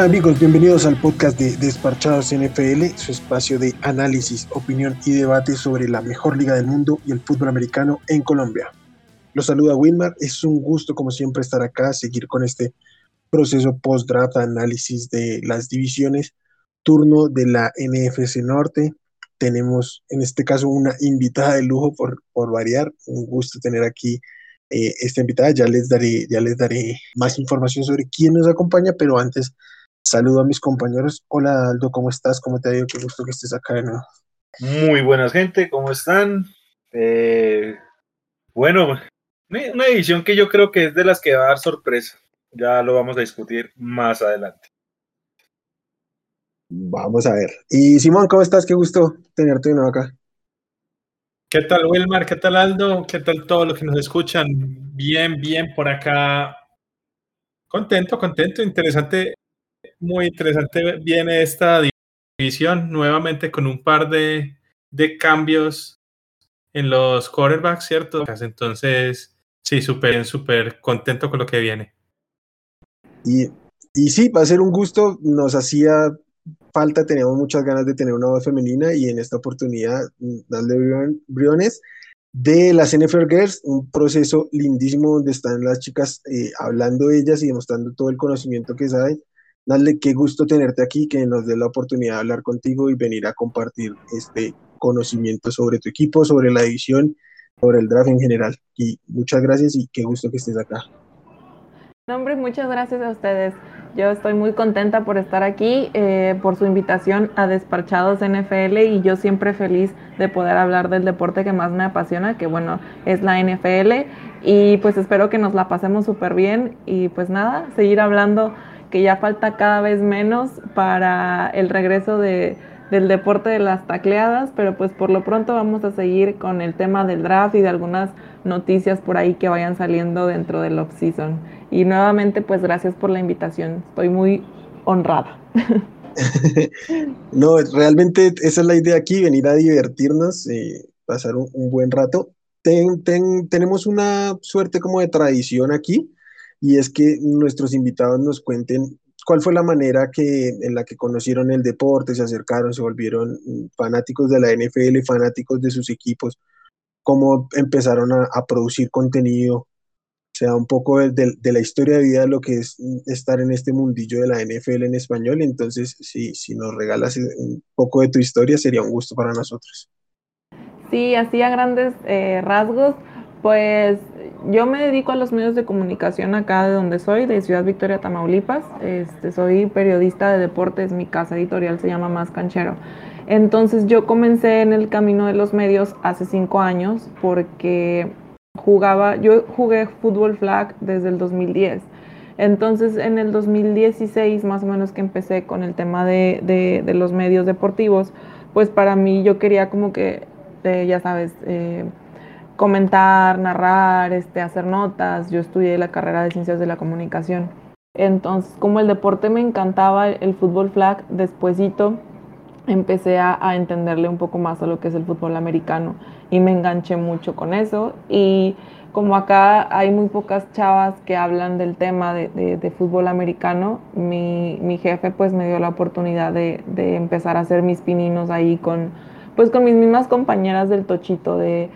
Hola amigos, bienvenidos al podcast de Desparchados NFL, su espacio de análisis, opinión y debate sobre la mejor liga del mundo y el fútbol americano en Colombia. Los saluda Wilmar, es un gusto como siempre estar acá, seguir con este proceso post-draft, análisis de las divisiones, turno de la NFC Norte. Tenemos en este caso una invitada de lujo por, por variar, un gusto tener aquí eh, esta invitada, ya les, daré, ya les daré más información sobre quién nos acompaña, pero antes Saludo a mis compañeros. Hola Aldo, ¿cómo estás? ¿Cómo te ha ido? Qué gusto que estés acá de nuevo. Muy buenas gente, ¿cómo están? Eh, bueno, una edición que yo creo que es de las que va a dar sorpresa. Ya lo vamos a discutir más adelante. Vamos a ver. Y Simón, ¿cómo estás? Qué gusto tenerte de nuevo acá. ¿Qué tal Wilmar? ¿Qué tal Aldo? ¿Qué tal todos los que nos escuchan? Bien, bien por acá. Contento, contento, interesante muy interesante viene esta división nuevamente con un par de, cambios en los quarterbacks, ¿cierto? Entonces, sí, súper, súper contento con lo que viene. Y, y sí, va a ser un gusto. Nos hacía falta, teníamos muchas ganas de tener una voz femenina y en esta oportunidad darle briones de las NFL Girls, un proceso lindísimo donde están las chicas eh, hablando ellas y demostrando todo el conocimiento que saben Dale, qué gusto tenerte aquí, que nos dé la oportunidad de hablar contigo y venir a compartir este conocimiento sobre tu equipo, sobre la división, sobre el draft en general. Y muchas gracias y qué gusto que estés acá. No, hombre, muchas gracias a ustedes. Yo estoy muy contenta por estar aquí, eh, por su invitación a Despachados NFL y yo siempre feliz de poder hablar del deporte que más me apasiona, que bueno, es la NFL. Y pues espero que nos la pasemos súper bien y pues nada, seguir hablando que ya falta cada vez menos para el regreso de, del deporte de las tacleadas, pero pues por lo pronto vamos a seguir con el tema del draft y de algunas noticias por ahí que vayan saliendo dentro del off-season. Y nuevamente pues gracias por la invitación, estoy muy honrada. no, realmente esa es la idea aquí, venir a divertirnos, y pasar un, buen rato. tenemos una suerte como de tradición aquí, y es que nuestros invitados nos cuenten cuál fue la manera que, en la que conocieron el deporte, se acercaron, se volvieron fanáticos de la NFL, fanáticos de sus equipos, cómo empezaron a, producir contenido, o sea, un poco de, la historia de vida de lo que es estar en este mundillo de la NFL en español. Entonces, si, si nos regalas un poco de tu historia, sería un gusto para nosotros. Sí, así a grandes eh, rasgos, pues yo me dedico a los medios de comunicación acá de donde soy, de Ciudad Victoria, Tamaulipas. Este, soy periodista de deportes, mi casa editorial se llama Más Canchero. Entonces yo comencé en el camino de los medios hace cinco años porque jugaba, yo jugué fútbol flag desde el 2010. Entonces en el 2016 más o menos que empecé con el tema de, los medios deportivos, pues para mí yo quería como que, eh, ya sabes, eh, comentar, narrar, este, hacer notas. Yo estudié la carrera de ciencias de la comunicación. Entonces, como el deporte me encantaba, el fútbol flag, despuesito empecé a, entenderle un poco más a lo que es el fútbol americano y me enganché mucho con eso. Y como acá hay muy pocas chavas que hablan del tema de, fútbol americano, mi, jefe pues me dio la oportunidad de, de empezar a hacer mis pininos ahí con, pues con mis mismas compañeras del tochito de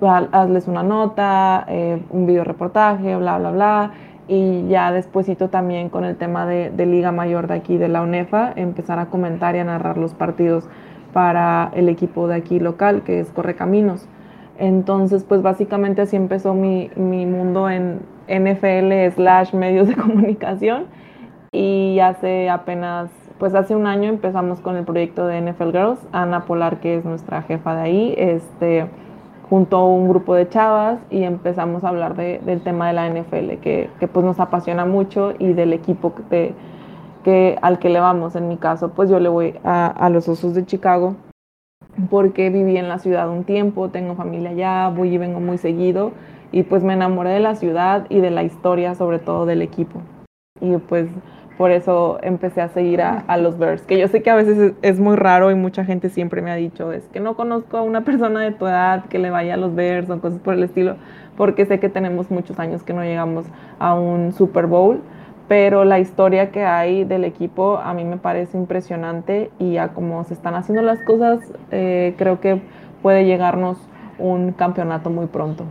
hazles una nota, eh, un video reportaje, bla, bla, bla. Y ya despuesito también con el tema de, Liga Mayor de aquí de la UNEFA, empezar a comentar y a narrar los partidos para el equipo de aquí local, que es Correcaminos. Entonces, pues básicamente así empezó mi, mi mundo en NFL slash medios de comunicación. Y hace apenas, pues hace un año empezamos con el proyecto de NFL Girls. Ana Polar, que es nuestra jefa de ahí, este junto a un grupo de chavas y empezamos a hablar del tema de la NFL, que, pues nos apasiona mucho y del equipo que, que, al que le vamos. En mi caso, pues yo le voy a, los Osos de Chicago porque viví en la ciudad un tiempo, tengo familia allá, voy y vengo muy seguido y pues me enamoré de la ciudad y de la historia, sobre todo del equipo. Y pues por eso empecé a seguir a, los Bears, que yo sé que a veces es, muy raro y mucha gente siempre me ha dicho, es que no conozco a una persona de tu edad que le vaya a los Bears o cosas por el estilo, porque sé que tenemos muchos años que no llegamos a un Super Bowl, pero la historia que hay del equipo a mí me parece impresionante y a cómo se están haciendo las cosas, eh, creo que puede llegarnos un campeonato muy pronto.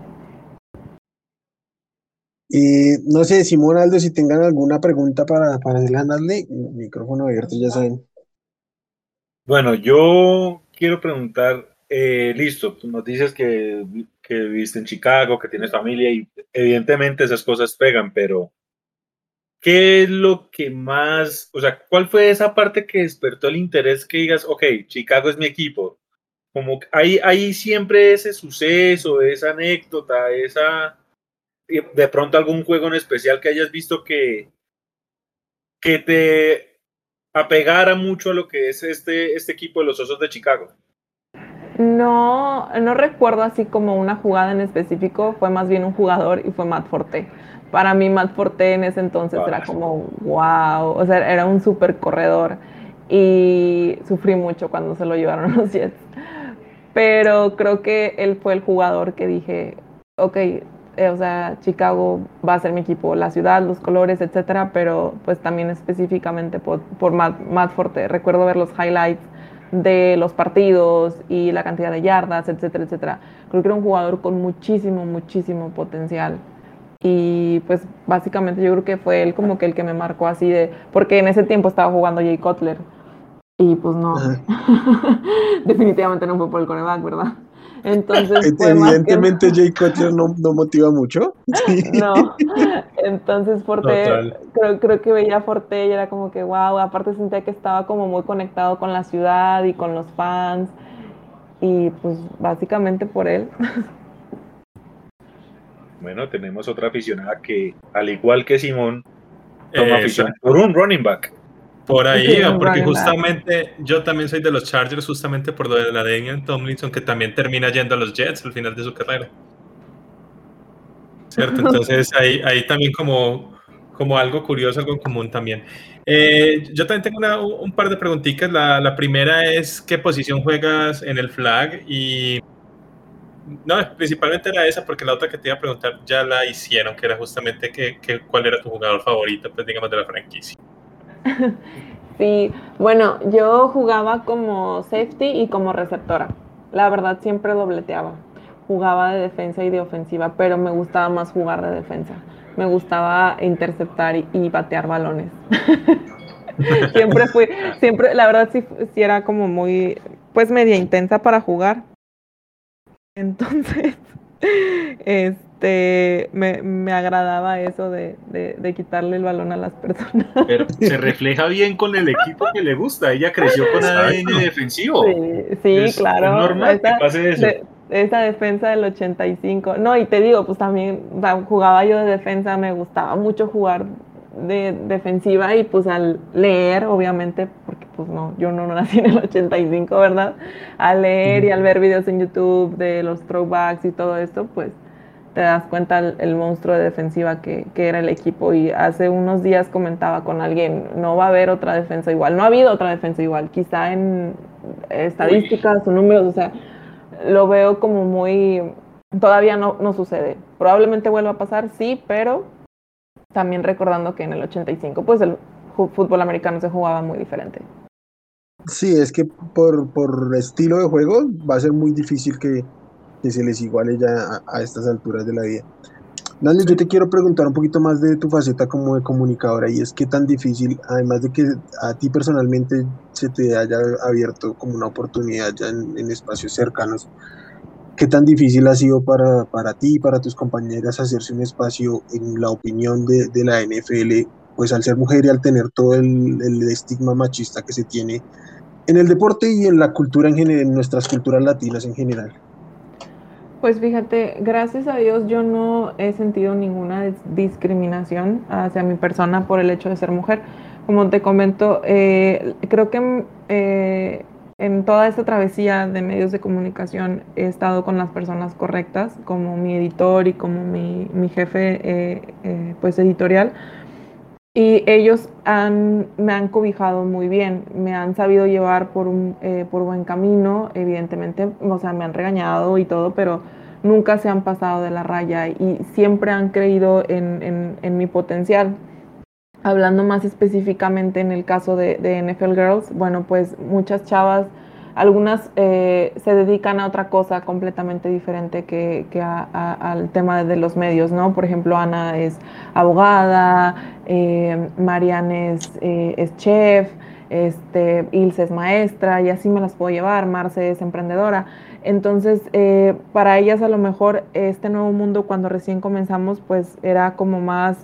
Y no sé, Simón Aldo, si tengan alguna pregunta para, para hacerle micrófono abierto, ya saben. Bueno, yo quiero preguntar, eh, listo, tú nos dices que, que viviste en Chicago, que tienes familia y evidentemente esas cosas pegan, pero ¿qué es lo que más, o sea, cuál fue esa parte que despertó el interés que digas, ok, Chicago es mi equipo? Como hay siempre ese suceso, esa anécdota, esa, de pronto algún juego en especial que hayas visto que, que te apegara mucho a lo que es este, este equipo de los Osos de Chicago. No, no recuerdo así como una jugada en específico, fue más bien un jugador y fue Matt Forte. Para mí Matt Forte en ese entonces era como, wow, o sea, era un súper corredor y sufrí mucho cuando se lo llevaron los Jets. Pero creo que él fue el jugador que dije, ok, eh, o sea, Chicago va a ser mi equipo, la ciudad, los colores, etcétera, pero pues también específicamente por, por Matt, Matt Forte. Recuerdo ver los highlights de los partidos y la cantidad de yardas, etcétera, etcétera. Creo que era un jugador con muchísimo, muchísimo potencial. Y pues básicamente yo creo que fue él como que el que me marcó así de, porque en ese tiempo estaba jugando Jay Cutler. Y pues no, definitivamente no fue por el coreback, ¿verdad? Entonces, evidentemente Jay Cutler no, no, motiva mucho. No, entonces Forte, creo, creo que veía a Forte y era como que wow, aparte sentía que estaba como muy conectado con la ciudad y con los fans y pues básicamente por él. Bueno, tenemos otra aficionada que, al igual que Simón, toma afición por un running back. Por ahí, porque justamente yo también soy de los Chargers, justamente por lo de la Daniel Tomlinson, que también termina yendo a los Jets al final de su carrera. ¿Cierto? Entonces ahí, ahí también como, como algo curioso, algo en común también. Eh, yo también tengo un par de preguntitas. La, la, primera es, ¿qué posición juegas en el flag? Y no, principalmente era esa, porque la otra que te iba a preguntar ya la hicieron, que era justamente que, que, cuál era tu jugador favorito, pues digamos, de la franquicia. Sí, bueno, yo jugaba como safety y como receptora. La verdad siempre dobleteaba. Jugaba de defensa y de ofensiva, pero me gustaba más jugar de defensa. Me gustaba interceptar y, batear balones. siempre fui, siempre, la verdad sí, sí era como muy, pues media intensa para jugar. Entonces, este este, me, me agradaba eso de, de, quitarle el balón a las personas. Pero se refleja bien con el equipo que le gusta. Ella creció con ADN defensivo. Sí, claro. Es normal que pase eso. esa defensa del 85. No, y te digo, pues también jugaba yo de defensa, me gustaba mucho jugar de defensiva y pues al leer, obviamente, porque pues no, yo no nací en el 85, ¿verdad? Al leer y al ver videos en YouTube de los throwbacks y todo esto, pues te das cuenta el, monstruo de defensiva que, era el equipo. Y hace unos días comentaba con alguien, no va a haber otra defensa igual, no ha habido otra defensa igual, quizá en estadísticas o números, o sea, lo veo como muy, todavía no, no sucede. Probablemente vuelva a pasar, sí, pero también recordando que en el 85, pues el fútbol americano se jugaba muy diferente. Sí, es que por, por estilo de juego va a ser muy difícil que, que se les iguale ya a, estas alturas de la vida. Nando, yo te quiero preguntar un poquito más de tu faceta como de comunicadora y es qué tan difícil, además de que a ti personalmente se te haya abierto como una oportunidad ya en, espacios cercanos, qué tan difícil ha sido para, para ti y para tus compañeras hacerse un espacio en la opinión de, de la NFL, pues al ser mujer y al tener todo el, el, estigma machista que se tiene en el deporte y en la cultura en general, en nuestras culturas latinas en general. Pues fíjate, gracias a Dios yo no he sentido ninguna discriminación hacia mi persona por el hecho de ser mujer. Como te comento, eh, creo que eh, en toda esta travesía de medios de comunicación he estado con las personas correctas, como mi editor y como mi, jefe eh, pues editorial, y ellos han, me han cobijado muy bien, me han sabido llevar por un eh, por buen camino, evidentemente, o sea, me han regañado y todo, pero nunca se han pasado de la raya y siempre han creído en, en, mi potencial. hablando más específicamente en el caso de, NFL Girls, bueno, pues muchas chavas, algunas eh, se dedican a otra cosa completamente diferente que, al tema de los medios, ¿no? Por ejemplo, Ana es abogada, eh, eh, es chef, este, Ilse es maestra y así me las puedo llevar, Marce es emprendedora. Entonces, eh, para ellas a lo mejor este nuevo mundo cuando recién comenzamos, pues era como más,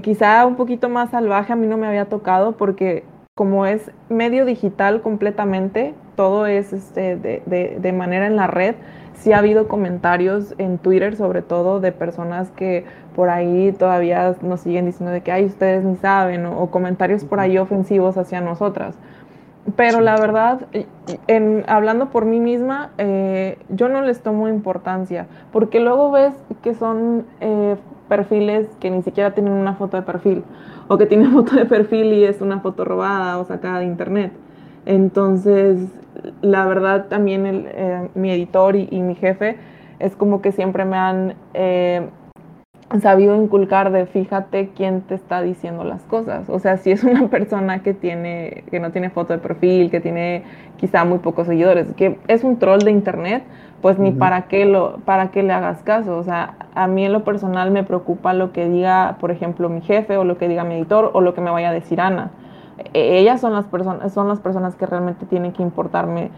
quizá un poquito más salvaje, a mí no me había tocado porque como es medio digital completamente, todo es este, de, de manera en la red, sí ha habido comentarios en Twitter sobre todo de personas que por ahí todavía nos siguen diciendo de que, ay, ustedes ni saben, o, comentarios por ahí ofensivos hacia nosotras. Pero la verdad, en, hablando por mí misma, eh, yo no les tomo importancia, porque luego ves que son eh, perfiles que ni siquiera tienen una foto de perfil, o que tienen foto de perfil y es una foto robada o sacada de internet. Entonces, la verdad también el, eh, mi editor y, y, mi jefe es como que siempre me han sabido inculcar de fíjate quién te está diciendo las cosas. O sea, si es una persona que tiene, que no tiene foto de perfil, que tiene quizá muy pocos seguidores, que es un troll de internet, pues ni para qué lo, para qué le hagas caso. O sea, a mí en lo personal me preocupa lo que diga, por ejemplo, mi jefe, o lo que diga mi editor, o lo que me vaya a decir Ana. E, ellas son las personas, son las personas que realmente tienen que importarme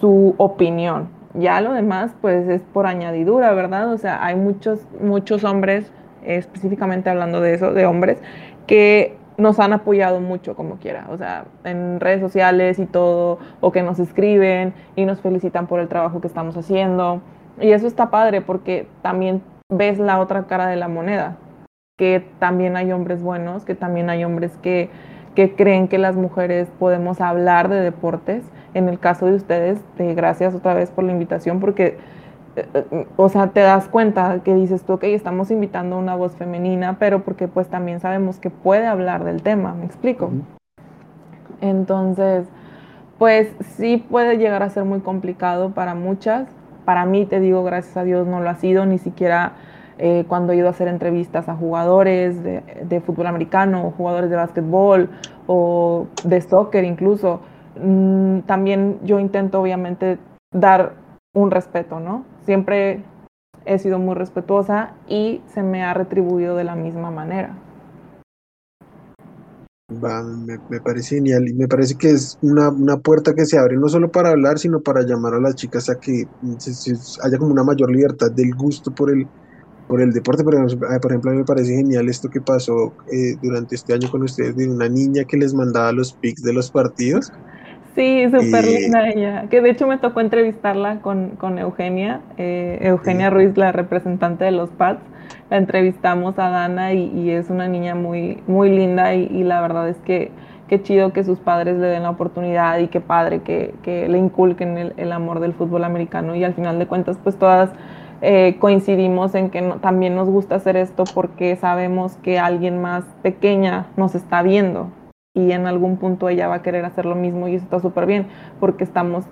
su opinión. Ya lo demás, pues es por añadidura, ¿verdad? O sea, hay muchos, muchos hombres específicamente hablando de eso, de hombres, que nos han apoyado mucho como quiera, o sea, en redes sociales y todo, o que nos escriben y nos felicitan por el trabajo que estamos haciendo. Y eso está padre porque también ves la otra cara de la moneda, que también hay hombres buenos, que también hay hombres que, que creen que las mujeres podemos hablar de deportes. En el caso de ustedes, gracias otra vez por la invitación, porque o sea, te das cuenta que dices tú, ok, estamos invitando a una voz femenina, pero porque pues también sabemos que puede hablar del tema, ¿me explico? Entonces, pues sí puede llegar a ser muy complicado para muchas. Para mí, te digo, gracias a Dios no lo ha sido, ni siquiera eh, cuando he ido a hacer entrevistas a jugadores de, fútbol americano, jugadores de básquetbol o de soccer incluso. Mm, también yo intento obviamente dar un respeto, ¿no? Siempre he sido muy respetuosa y se me ha retribuido de la misma manera. me, parece genial y me parece que es una, puerta que se abre no solo para hablar, sino para llamar a las chicas a que haya como una mayor libertad del gusto por el, por el deporte. Por ejemplo, por ejemplo a mí me parece genial esto que pasó eh, durante este año con ustedes de una niña que les mandaba los pics de los partidos. Sí, súper linda ella. Que de hecho me tocó entrevistarla con, con Eugenia, eh, Eugenia Ruiz, la representante de los PADS. La entrevistamos a Dana y, es una niña muy, muy linda y, la verdad es que qué chido que sus padres le den la oportunidad y qué padre que, que le inculquen el, el, amor del fútbol americano y al final de cuentas pues todas eh, coincidimos en que también nos gusta hacer esto porque sabemos que alguien más pequeña nos está viendo y en algún punto ella va a querer hacer lo mismo y eso está súper bien porque estamos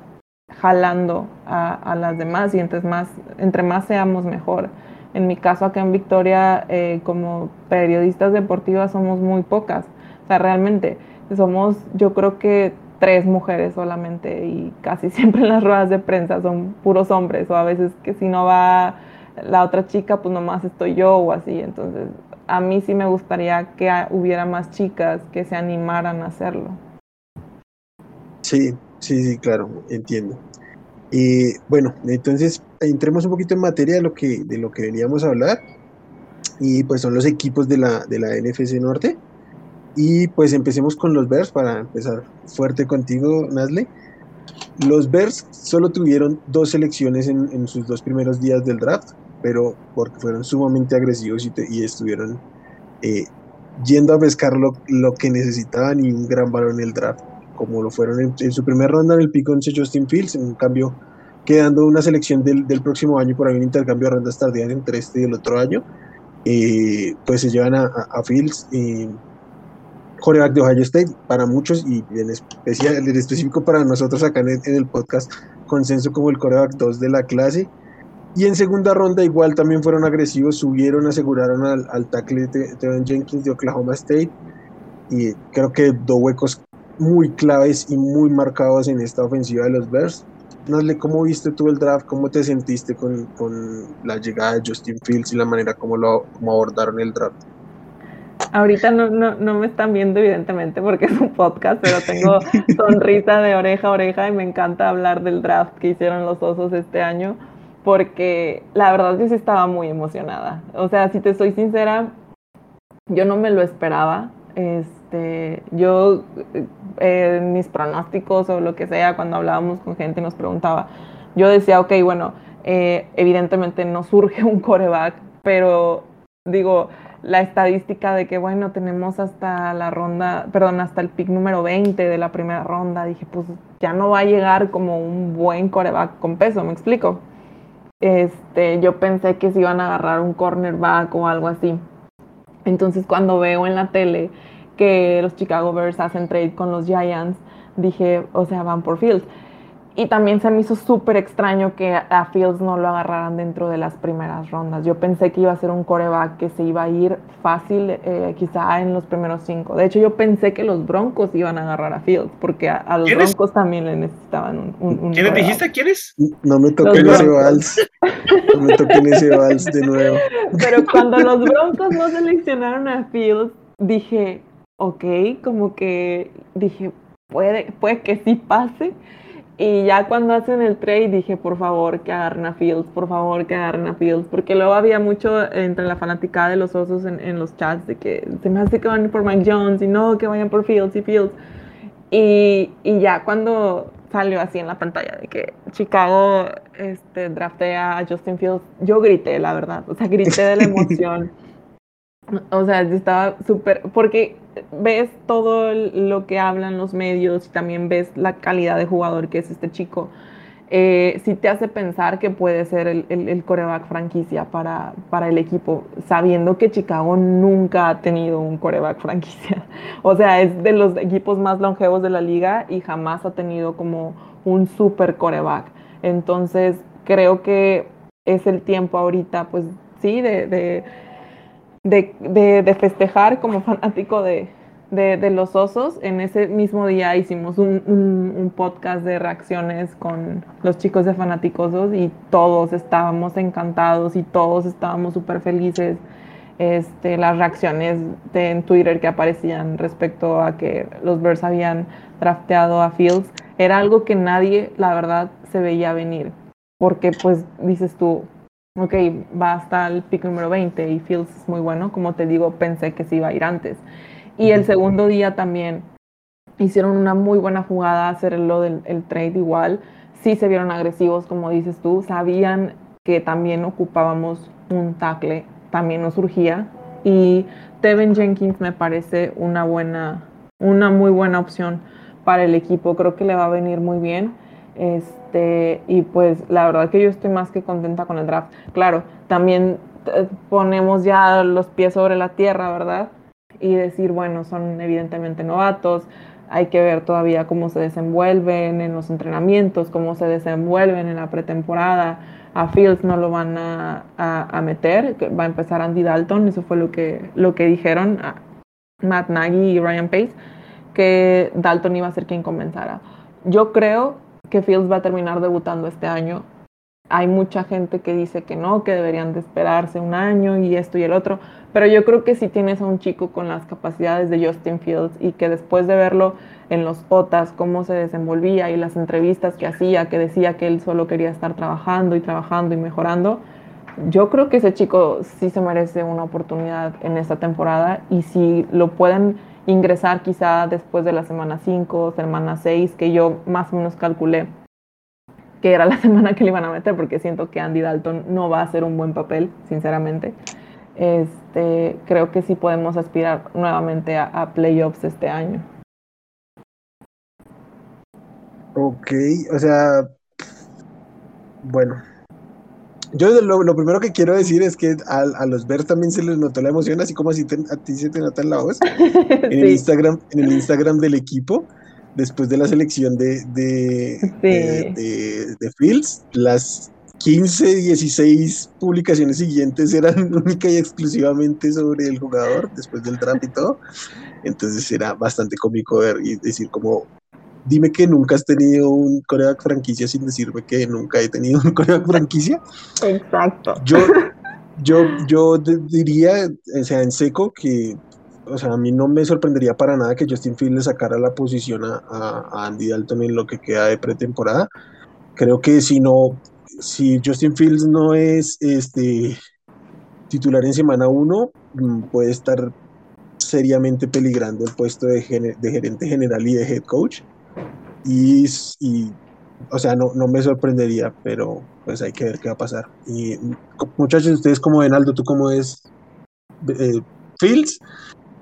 jalando a, las demás y entre más, entre más seamos mejor. En mi caso acá en Victoria, eh, como periodistas deportivas somos muy pocas. O sea, realmente somos, yo creo que tres mujeres solamente y casi siempre en las ruedas de prensa son puros hombres o a veces que si no va la otra chica, pues nomás estoy yo o así. Entonces, a mí sí me gustaría que hubiera más chicas que se animaran a hacerlo. Sí, sí, sí, claro, entiendo. Y bueno, entonces entremos un poquito en materia de lo que, de lo que veníamos a hablar. Y pues son los equipos de la, de la NFC Norte. Y pues empecemos con los Bears para empezar fuerte contigo, Nasle. Los Bears solo tuvieron dos selecciones en, en sus dos primeros días del draft pero porque fueron sumamente agresivos y, estuvieron eh, yendo a pescar lo, que necesitaban y un gran valor en el draft, como lo fueron en, su primera ronda en el pick 11 Justin Fields, en cambio quedando una selección del, próximo año por ahí un intercambio de rondas tardías entre este y el otro año, eh, pues se llevan a, a, Fields, eh, de Ohio State, para muchos y en especial, específico para nosotros acá en el, podcast, consenso como el coreback 2 de la clase, y en segunda ronda igual también fueron agresivos, subieron, aseguraron al, al tackle Tevin Jenkins de Oklahoma State. y creo que dos huecos muy claves y muy marcados en esta ofensiva de los Bears. Sé cómo viste tú el draft, cómo te sentiste con, con la llegada de Justin Fields y la manera como lo como abordaron el draft. Ahorita no, no, no, me están viendo evidentemente porque es un podcast, pero tengo sonrisa de oreja a oreja y me encanta hablar del draft que hicieron los osos este año porque la verdad yo sí estaba muy emocionada. O sea, si te soy sincera, yo no me lo esperaba. Este, yo eh, mis pronósticos o lo que sea, cuando hablábamos con gente nos preguntaba, yo decía, ok, bueno, eh, evidentemente no surge un coreback, pero digo, la estadística de que, bueno, tenemos hasta la ronda, perdón, hasta el pick número 20 de la primera ronda, dije, pues ya no va a llegar como un buen coreback con peso, ¿me explico? Este, yo pensé que se iban a agarrar un cornerback o algo así. Entonces cuando veo en la tele que los Chicago Bears hacen trade con los Giants, dije, o sea, van por Fields. Y también se me hizo súper extraño que a Fields no lo agarraran dentro de las primeras rondas. Yo pensé que iba a ser un coreback que se iba a ir fácil, eh, quizá en los primeros cinco. De hecho, yo pensé que los Broncos iban a agarrar a Fields, porque a, los Broncos también le necesitaban un. un, ¿Quiénes dijiste? ¿Quiénes? No me toquen ese vals. No me toquen ese vals de nuevo. Pero cuando los Broncos no seleccionaron a Fields, dije, ok, como que dije, puede, puede que sí pase y ya cuando hacen el trade dije, por favor, que agarren a Fields, por favor, que agarren a Fields, porque luego había mucho entre la fanaticada de los osos en, los chats de que se me hace que van por Mike Jones y no, que vayan por Fields y Fields. Y, y ya cuando salió así en la pantalla de que Chicago este, draftea a Justin Fields, yo grité, la verdad, o sea, grité de la emoción. O sea, estaba súper, porque ves todo lo que hablan los medios y también ves la calidad de jugador que es este chico, eh, sí te hace pensar que puede ser el, el, coreback franquicia para, para, el equipo, sabiendo que Chicago nunca ha tenido un coreback franquicia. O sea, es de los equipos más longevos de la liga y jamás ha tenido como un super coreback. Entonces, creo que es el tiempo ahorita, pues sí, de de, festejar como fanático de, los osos. En ese mismo día hicimos un, podcast de reacciones con los chicos de Fanaticosos y todos estábamos encantados y todos estábamos súper felices. Este, las reacciones de, en Twitter que aparecían respecto a que los Bears habían drafteado a Fields era algo que nadie, la verdad, se veía venir. Porque pues dices tú, ok, va hasta el pick número 20 y Fields es muy bueno, como te digo, pensé que se iba a ir antes. Y el segundo día también hicieron una muy buena jugada, hacerlo del el trade igual, sí se vieron agresivos, como dices tú, sabían que también ocupábamos un tackle, también nos surgía, y Tevin Jenkins me parece una buena, una muy buena opción para el equipo, creo que le va a venir muy bien. Este, y pues la verdad que yo estoy más que contenta con el draft. Claro, también eh, ponemos ya los pies sobre la tierra, ¿verdad? Y decir, bueno, son evidentemente novatos, hay que ver todavía cómo se desenvuelven en los entrenamientos, cómo se desenvuelven en la pretemporada. A Fields no lo van a, a, meter, va a empezar Andy Dalton, eso fue lo que, lo que dijeron Matt Nagy y Ryan Pace, que Dalton iba a ser quien comenzara. Yo creo que Fields va a terminar debutando este año. Hay mucha gente que dice que no, que deberían de esperarse un año y esto y el otro, pero yo creo que si tienes a un chico con las capacidades de Justin Fields y que después de verlo en los OTAS, cómo se desenvolvía y las entrevistas que hacía, que decía que él solo quería estar trabajando y trabajando y mejorando, yo creo que ese chico sí se merece una oportunidad en esta temporada y si lo pueden ingresar quizá después de la semana 5, semana 6, que yo más o menos calculé que era la semana que le iban a meter, porque siento que Andy Dalton no va a hacer un buen papel, sinceramente. Este, creo que sí podemos aspirar nuevamente a, a playoffs este año. Ok, o sea, bueno, yo lo, primero que quiero decir es que a, los ver también se les notó la emoción, así como así a ti se te nota en la voz. En, el Instagram, en el Instagram del equipo, después de la selección de, de, de, Fields, las 15, 16 publicaciones siguientes eran única y exclusivamente sobre el jugador después del draft y todo. Entonces era bastante cómico ver y decir como, dime que nunca has tenido un coreback franquicia sin decirme que nunca he tenido un coreback franquicia. Exacto. Yo, yo, yo diría, o sea, en seco que, o sea, a mí no me sorprendería para nada que Justin Fields le sacara la posición a, a Andy Dalton en lo que queda de pretemporada. Creo que si no, si Justin Fields no es este titular en semana 1, mm, puede estar seriamente peligrando el puesto de, gerente general y de head coach. Y, o sea, no, no, me sorprendería, pero pues hay que ver qué va a pasar. Y muchachos, ustedes como ven, Aldo, tú cómo es eh, Fields,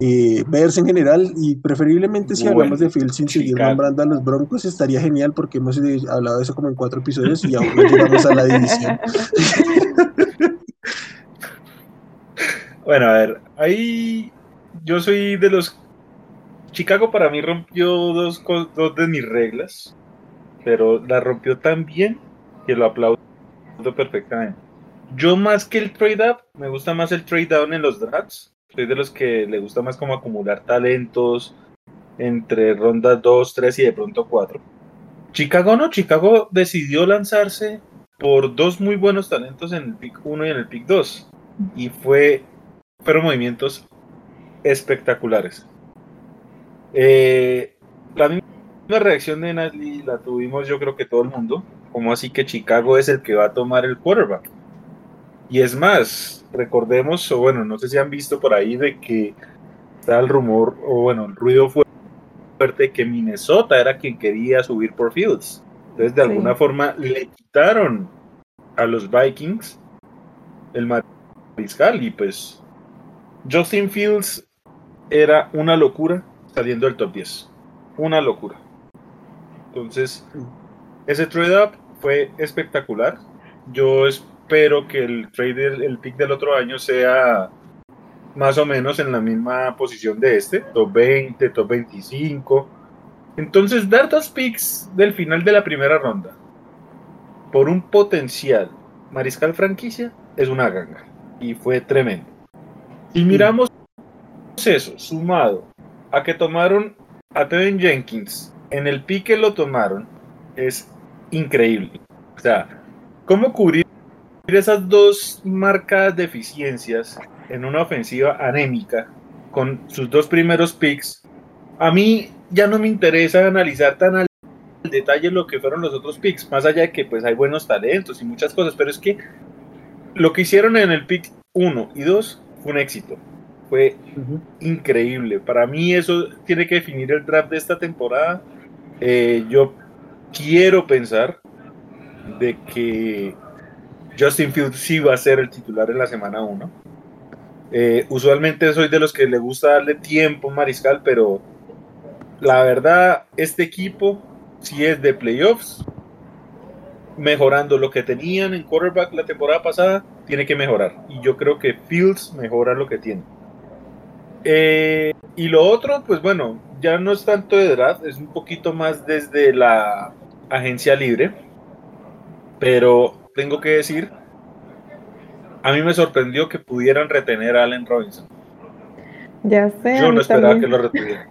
eh, Bears en general, y preferiblemente si hablamos de Fields sin seguir nombrando a los Broncos, estaría genial porque hemos hablado de eso como en cuatro episodios y aún no llegamos a la división. bueno, a ver, ahí yo soy de los... Chicago para mí rompió dos, dos de mis reglas, pero la rompió tan bien que lo aplaudo perfectamente. Yo más que el trade up, me gusta más el trade down en los drafts. Soy de los que le gusta más como acumular talentos entre rondas 2, 3 y de pronto 4. Chicago no, Chicago decidió lanzarse por dos muy buenos talentos en el pick 1 y en el pick 2. Y fue, fueron movimientos espectaculares. Eh, la misma reacción de Natalie la tuvimos yo creo que todo el mundo, como así que Chicago es el que va a tomar el quarterback. Y es más, recordemos, o bueno, no sé si han visto por ahí de que está el rumor, o bueno, el ruido fuerte que Minnesota era quien quería subir por Fields. Entonces, de alguna forma, le quitaron a los Vikings el mariscal y pues Justin Fields era una locura saliendo del top 10. Una locura. Entonces, ese trade up fue espectacular. Yo espero que el trade, el pick del otro año sea más o menos en la misma posición de este, top 20, top 25. Entonces, dar dos picks del final de la primera ronda por un potencial mariscal franquicia es una ganga. Y fue tremendo. Y miramos eso sumado a que tomaron a Tevin Jenkins en el pique lo tomaron es increíble. O sea, ¿cómo cubrir esas dos marcadas deficiencias en una ofensiva anémica con sus dos primeros picks? A mí ya no me interesa analizar tan al detalle lo que fueron los otros picks, más allá de que pues hay buenos talentos y muchas cosas, pero es que lo que hicieron en el pick 1 y 2 fue un éxito fue increíble. Para mí eso tiene que definir el draft de esta temporada. Eh, yo quiero pensar de que Justin Fields sí va a ser el titular en la semana 1. Eh, usualmente soy de los que le gusta darle tiempo Mariscal, pero la verdad, este equipo, si es de playoffs, mejorando lo que tenían en quarterback la temporada pasada, tiene que mejorar. Y yo creo que Fields mejora lo que tiene. Eh, y lo otro, pues bueno, ya no es tanto de draft, es un poquito más desde la agencia libre. Pero tengo que decir, a mí me sorprendió que pudieran retener a Allen Robinson. Ya sé. Yo no esperaba que lo retuvieran.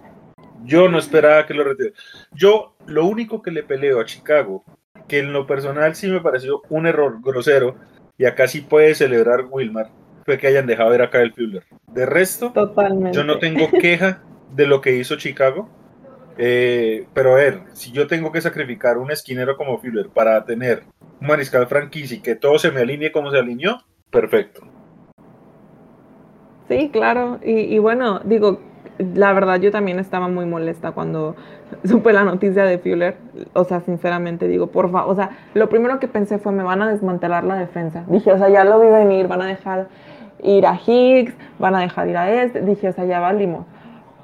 Yo no esperaba que lo retuvieran. Yo lo único que le peleo a Chicago, que en lo personal sí me pareció un error grosero, y acá sí puede celebrar Wilmar, fue que hayan dejado ver acá el Fuller. De resto, yo no tengo queja de lo que hizo Chicago. Eh, pero a ver, si yo tengo que sacrificar un esquinero como Fuller para tener un mariscal franquicia y que todo se me alinee como se alineó, perfecto. Sí, claro. Y, y bueno, digo, la verdad yo también estaba muy molesta cuando supe la noticia de Fuller. O sea, sinceramente digo, por favor, o sea, lo primero que pensé fue me van a desmantelar la defensa. Dije, o sea, ya lo vi venir, van a dejar ir a Higgs, van a dejar ir a este, dije, o sea, ya valimos.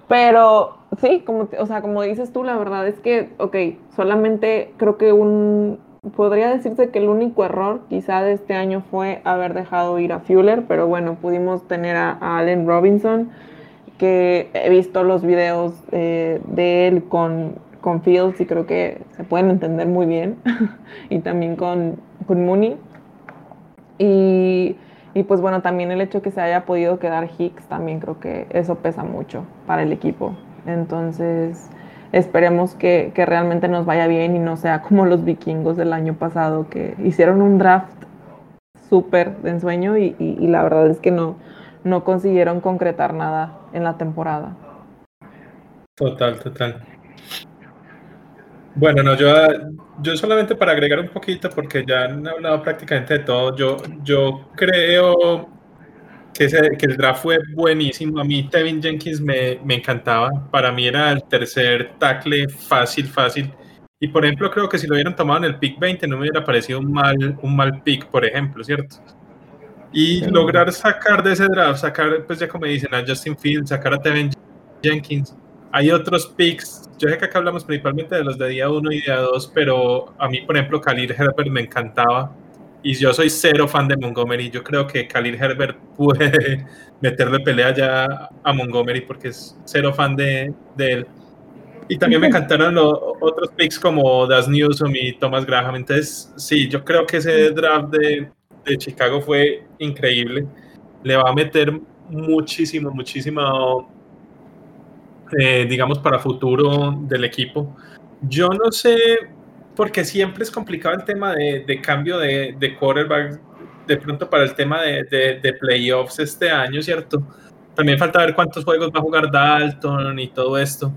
Pero sí, como, o sea, como dices tú, la verdad es que, ok, solamente creo que un, podría decirse que el único error quizá de este año fue haber dejado ir a Fuller, pero bueno, pudimos tener a, Allen Robinson, que he visto los videos eh, de él con, con Fields y creo que se pueden entender muy bien, y también con, con Mooney. Y, y, pues bueno, también el hecho que se haya podido quedar Hicks, también creo que eso pesa mucho para el equipo. Entonces, esperemos que, que realmente nos vaya bien y no sea como los vikingos del año pasado que hicieron un draft súper de ensueño y, y, la verdad es que no, no consiguieron concretar nada en la temporada. Total, total. Bueno, no, yo, yo solamente para agregar un poquito, porque ya han hablado prácticamente de todo, yo, yo creo que, que el draft fue buenísimo. A mí Tevin Jenkins me, me encantaba. Para mí era el tercer tackle fácil, fácil. Y por ejemplo, creo que si lo hubieran tomado en el pick 20 no me hubiera parecido un mal, un mal pick, por ejemplo, ¿cierto? Y lograr sacar de ese draft, sacar, pues ya como dicen, a Justin Fields, sacar a Tevin Jenkins. Hay otros picks. Yo sé que acá hablamos principalmente de los de día 1 y día 2, pero a mí, por ejemplo, Khalil Herbert me encantaba. Y yo soy cero fan de Montgomery. Yo creo que Khalil Herbert puede meterle pelea ya a Montgomery porque es cero fan de, de él. Y también me encantaron los otros picks como Das Newsom y Thomas Graham. Entonces, sí, yo creo que ese draft de, de Chicago fue increíble. Le va a meter muchísimo, muchísimo, eh, digamos, para futuro del equipo. Yo no sé, porque siempre es complicado el tema de, de cambio de, de, quarterback, de pronto para el tema de, de, playoffs este año, ¿cierto? También falta ver cuántos juegos va a jugar Dalton y todo esto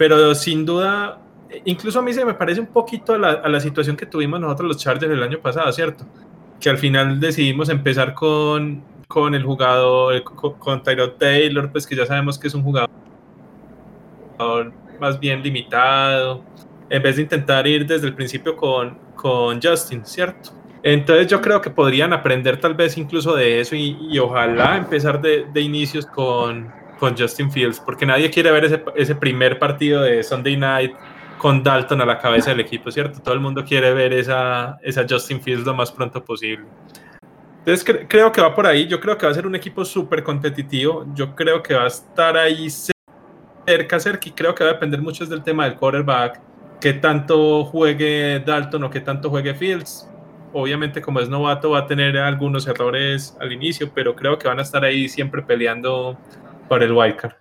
pero sin duda, incluso a mí se me parece un poquito a la, a la situación que tuvimos nosotros los Chargers el año pasado, ¿cierto? Que al final decidimos empezar con, con el jugador, con, con Tyrod Taylor, pues que ya sabemos que es un jugador más bien limitado, en vez de intentar ir desde el principio con, con Justin, ¿cierto? Entonces yo creo que podrían aprender tal vez incluso de eso y, y ojalá empezar de, de inicios con, con Justin Fields, porque nadie quiere ver ese, ese primer partido de Sunday Night con Dalton a la cabeza del equipo, ¿cierto? Todo el mundo quiere ver esa, esa Justin Fields lo más pronto posible. Entonces creo que va por ahí, yo creo que va a ser un equipo súper competitivo, yo creo que va a estar ahí cerca, cerca, y creo que va a depender mucho del tema del quarterback, que tanto juegue Dalton o que tanto juegue Fields. Obviamente como es novato va a tener algunos errores al inicio, pero creo que van a estar ahí siempre peleando para el wildcard.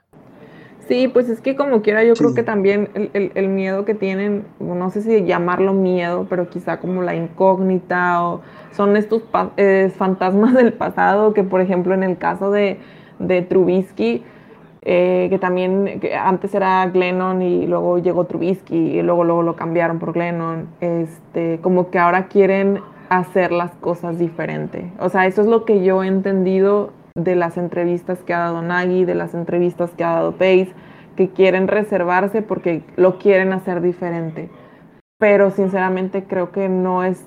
Sí, pues es que como quiera, yo creo que también el, el, miedo que tienen, no sé si llamarlo miedo, pero quizá como la incógnita o son estos eh, fantasmas del pasado que, por ejemplo, en el caso de, de Trubisky, eh, que también antes era Glennon y luego llegó Trubisky y luego, luego lo cambiaron por Glennon, este, como que ahora quieren hacer las cosas diferente. O sea, eso es lo que yo he entendido de las entrevistas que ha dado Nagy, de las entrevistas que ha dado Pace, que quieren reservarse porque lo quieren hacer diferente. Pero sinceramente creo que no es,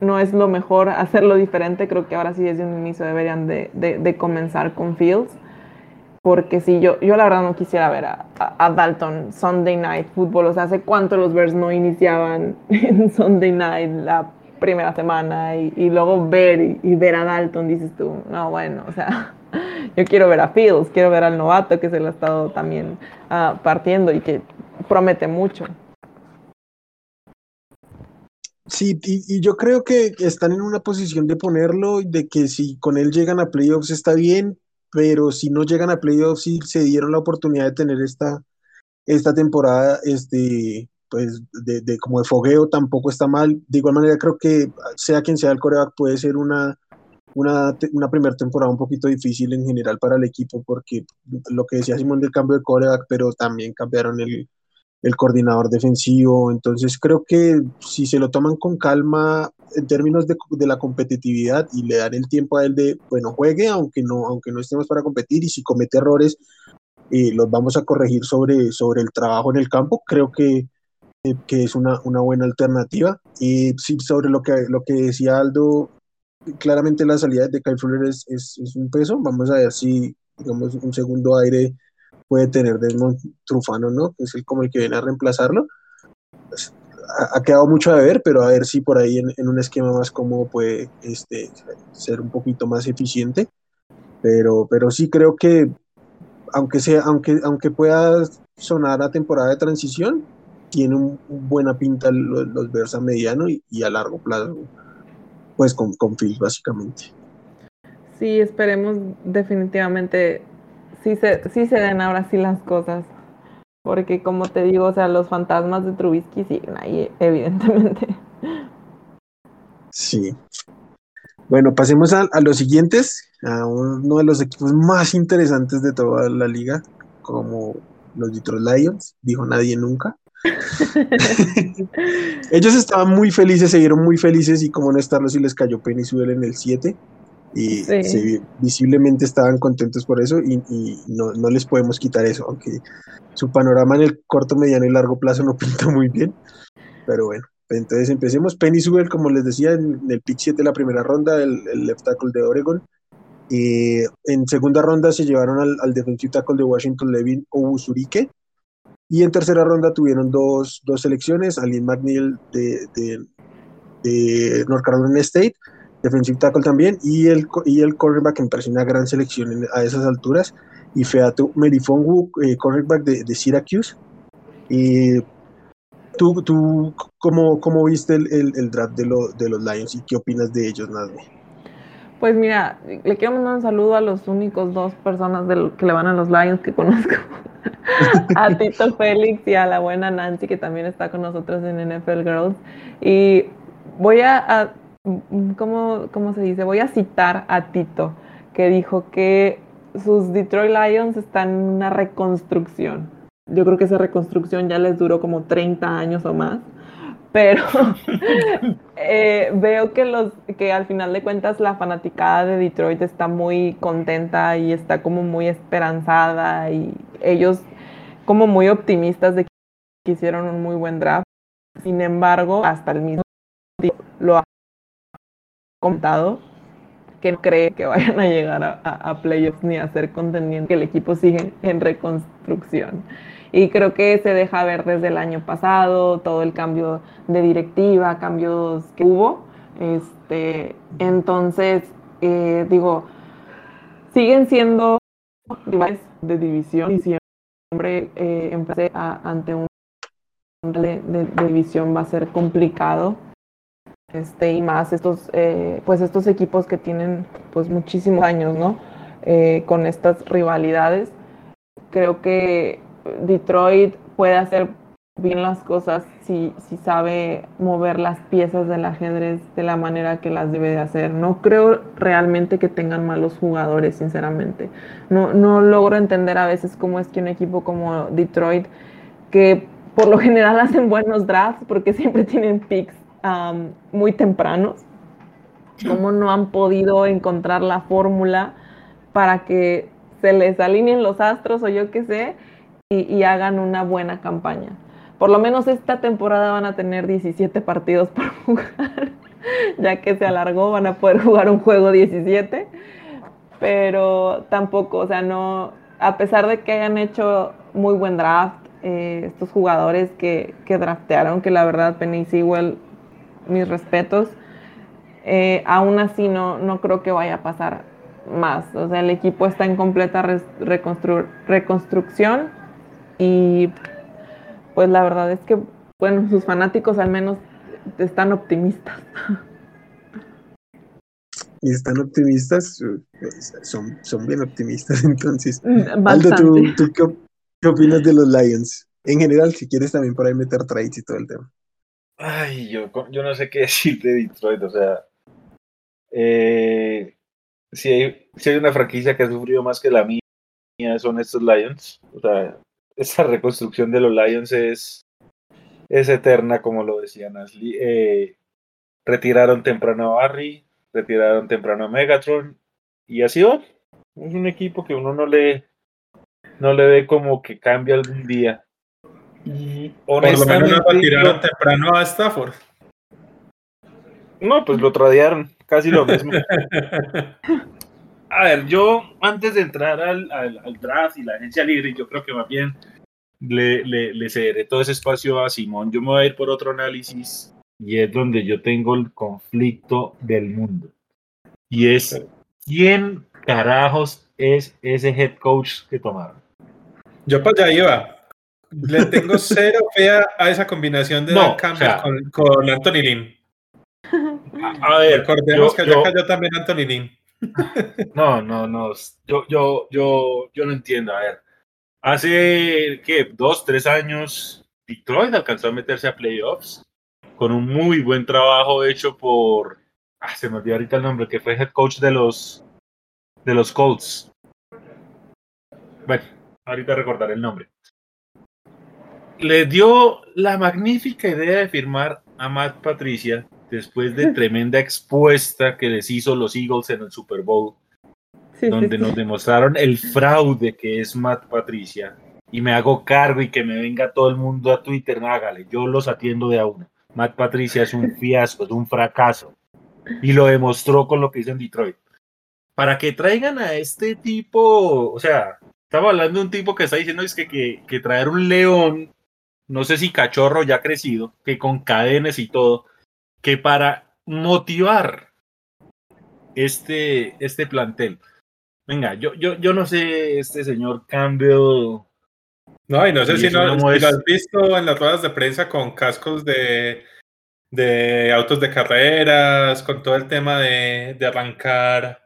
no es lo mejor hacerlo diferente. Creo que ahora sí desde un inicio deberían de, de, comenzar con Fields. Porque si yo, yo la verdad no quisiera ver a, Dalton Sunday Night Football. O sea, ¿hace cuánto los Bears no iniciaban en Sunday Night la primera semana y, luego ver y, ver a Dalton, dices tú, no, bueno, o sea, yo quiero ver a Fields, quiero ver al novato que se lo ha estado también uh, partiendo y que promete mucho. Sí, y, y, yo creo que están en una posición de ponerlo, de que si con él llegan a playoffs está bien, pero si no llegan a playoffs y se dieron la oportunidad de tener esta, esta temporada, este, pues de, como de fogueo tampoco está mal. De igual manera creo que sea quien sea el coreback puede ser una, una, una primera temporada un poquito difícil en general para el equipo porque lo que decía Simón del cambio de coreback, pero también cambiaron el, el coordinador defensivo. Entonces creo que si se lo toman con calma en términos de, de, la competitividad y le dan el tiempo a él de, bueno, juegue aunque no, aunque no estemos para competir y si comete errores, eh, los vamos a corregir sobre, sobre el trabajo en el campo. Creo que que es una, una, buena alternativa. Y sí, sobre lo que, lo que decía Aldo, claramente la salida de Kyle Fuller es, es, es, un peso. Vamos a ver si, digamos, un segundo aire puede tener Desmond Trufano, ¿no? Que es el, como el que viene a reemplazarlo. Pues, ha, ha, quedado mucho a ver, pero a ver si por ahí en, en, un esquema más cómodo puede este, ser un poquito más eficiente. Pero, pero sí creo que, aunque, sea, aunque, aunque pueda sonar a temporada de transición, tiene un, buena pinta los, los Bears a mediano y, y, a largo plazo. pues con, con Phil, básicamente. Sí, esperemos definitivamente sí se, sí se den ahora sí las cosas. Porque como te digo, o sea, los fantasmas de Trubisky siguen ahí, evidentemente. Sí. Bueno, pasemos a, a, los siguientes, a uno de los equipos más interesantes de toda la liga, como los Detroit Lions, dijo nadie nunca. Ellos estaban muy felices, se vieron muy felices y como no estarlo si les cayó Penny Sewell en el 7 y sí. visiblemente estaban contentos por eso y, y no, no, les podemos quitar eso, aunque su panorama en el corto, mediano y largo plazo no pinta muy bien, pero bueno. Entonces empecemos. Penny Sewell, como les decía, en el pick 7 de la primera ronda, el, el left tackle de Oregon. Y en segunda ronda se llevaron al, al defensive tackle de Washington, Levin Obusurike. Y en tercera ronda tuvieron dos, dos selecciones, Alien McNeil de, de, de, North Carolina State, defensive tackle también, y el, y el cornerback, que me parece una gran selección en, a esas alturas, y Featu Merifongu, eh, cornerback de, de Syracuse. Y ¿Tú, tú cómo, cómo viste el, el, draft de, lo, de, los Lions y qué opinas de ellos, Nazmi? Pues mira, le quiero mandar un saludo a los únicos dos personas del, que le van a los Lions que conozco. a Tito Félix y a la buena Nancy, que también está con nosotros en NFL Girls. Y voy a ¿cómo, ¿cómo se dice? Voy a citar a Tito, que dijo que sus Detroit Lions están en una reconstrucción yo creo que esa reconstrucción ya les duró como 30 años o más, pero eh, veo que, los, que al final de cuentas la fanaticada de Detroit está muy contenta y está como muy esperanzada y ellos como muy optimistas de que hicieron un muy buen draft. Sin embargo, hasta el mismo contado que no cree que vayan a llegar a, a, a playoffs ni a ser contendientes, que el equipo sigue en reconstrucción. Y creo que se deja ver desde el año pasado todo el cambio de directiva, cambios que hubo. Este, entonces, eh, digo, siguen siendo rivales de división y siempre eh, empecé a, ante un de, de, división va a ser complicado. Este, y más estos, eh, pues estos equipos que tienen pues muchísimos años, ¿no? Eh, con estas rivalidades. Creo que Detroit puede hacer bien las cosas si, si sabe mover las piezas del ajedrez de la manera que las debe de hacer. No creo realmente que tengan malos jugadores, sinceramente. No, no logro entender a veces cómo es que un equipo como Detroit, que por lo general hacen buenos drafts porque siempre tienen picks muy tempranos, cómo no han podido encontrar la fórmula para que se les alineen los astros o yo qué sé y, hagan una buena campaña. Por lo menos esta temporada van a tener 17 partidos por jugar, ya que se alargó, van a poder jugar un juego 17, pero tampoco, o sea, no, a pesar de que hayan hecho muy buen draft, eh, estos jugadores que, que, draftearon, que la verdad Penny Sewell, mis respetos, eh, aún así no, no creo que vaya a pasar más. O sea, el equipo está en completa reconstru reconstrucción y pues la verdad es que, bueno, sus fanáticos al menos están optimistas. Y están optimistas, son, son bien optimistas entonces. Bastante. Aldo, ¿tú, tú qué, qué, opinas de los Lions? En general, si quieres también por ahí meter trades y todo el tema. Ay, yo, yo no sé qué decir de Detroit, o sea, eh, si, hay, si hay una franquicia que ha sufrido más que la mía, son estos Lions, o sea, esa reconstrucción de los Lions es, es eterna, como lo decía Nasli. Eh, retiraron temprano a Barry, retiraron temprano a Megatron, y así va. Es un equipo que uno no le, no le ve como que cambia algún día. Y Por lo menos no retiraron temprano a Stafford. No, pues lo tradearon, casi lo mismo. a ver, yo antes de entrar al, al, al, draft y la agencia libre, yo creo que más bien le, le, le, cederé todo ese espacio a Simón. Yo me voy a ir por otro análisis y es donde yo tengo el conflicto del mundo. Y es, ¿quién carajos es ese head coach que tomaron? Yo para allá iba. Le tengo cero fe a, esa combinación de No, Dan Campbell o sea, con, con Anthony Lynn. A, ver, recordemos que ya cayó también Anthony Lynn. No, no, no. Yo, yo, yo, yo no entiendo. A ver, hace ¿qué? dos, tres años, Detroit alcanzó a meterse a playoffs con un muy buen trabajo hecho por. Ah, se me olvidó ahorita el nombre, que fue head coach de los de los Colts. Bueno, ahorita recordaré el nombre. Le dio la magnífica idea de firmar a Matt Patricia después de tremenda expuesta que les hizo los Eagles en el Super Bowl, donde nos demostraron el fraude que es Matt Patricia. Y me hago cargo y que me venga todo el mundo a Twitter, hágale, yo los atiendo de a uno. Matt Patricia es un fiasco, es un fracaso. Y lo demostró con lo que hizo en Detroit. Para que traigan a este tipo, o sea, estaba hablando de un tipo que está diciendo es que, que, que traer un león, no sé si cachorro ya crecido, que con cadenas y todo, que para motivar este, este plantel. Venga, yo, yo, yo no sé, este señor Campbell. No, y no sé si, no, lo has visto en las ruedas de prensa con cascos de, de autos de carreras, con todo el tema de, de arrancar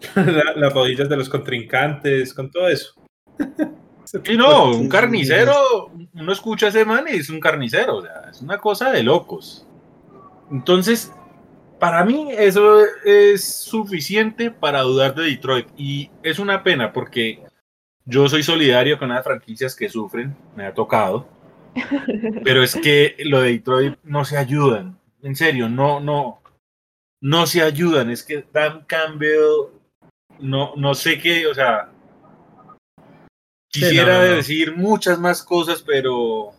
las rodillas de los contrincantes, con todo eso. Sí, no, un carnicero, uno escucha a ese man y es un carnicero, o sea, es una cosa de locos. Entonces, para mí eso es suficiente para dudar de Detroit. Y es una pena porque yo soy solidario con las franquicias que sufren, me ha tocado. Pero es que lo de Detroit no se ayudan. En serio, no, no, no se ayudan. Es que Dan Campbell, no, no sé qué, o sea, quisiera decir muchas más cosas, pero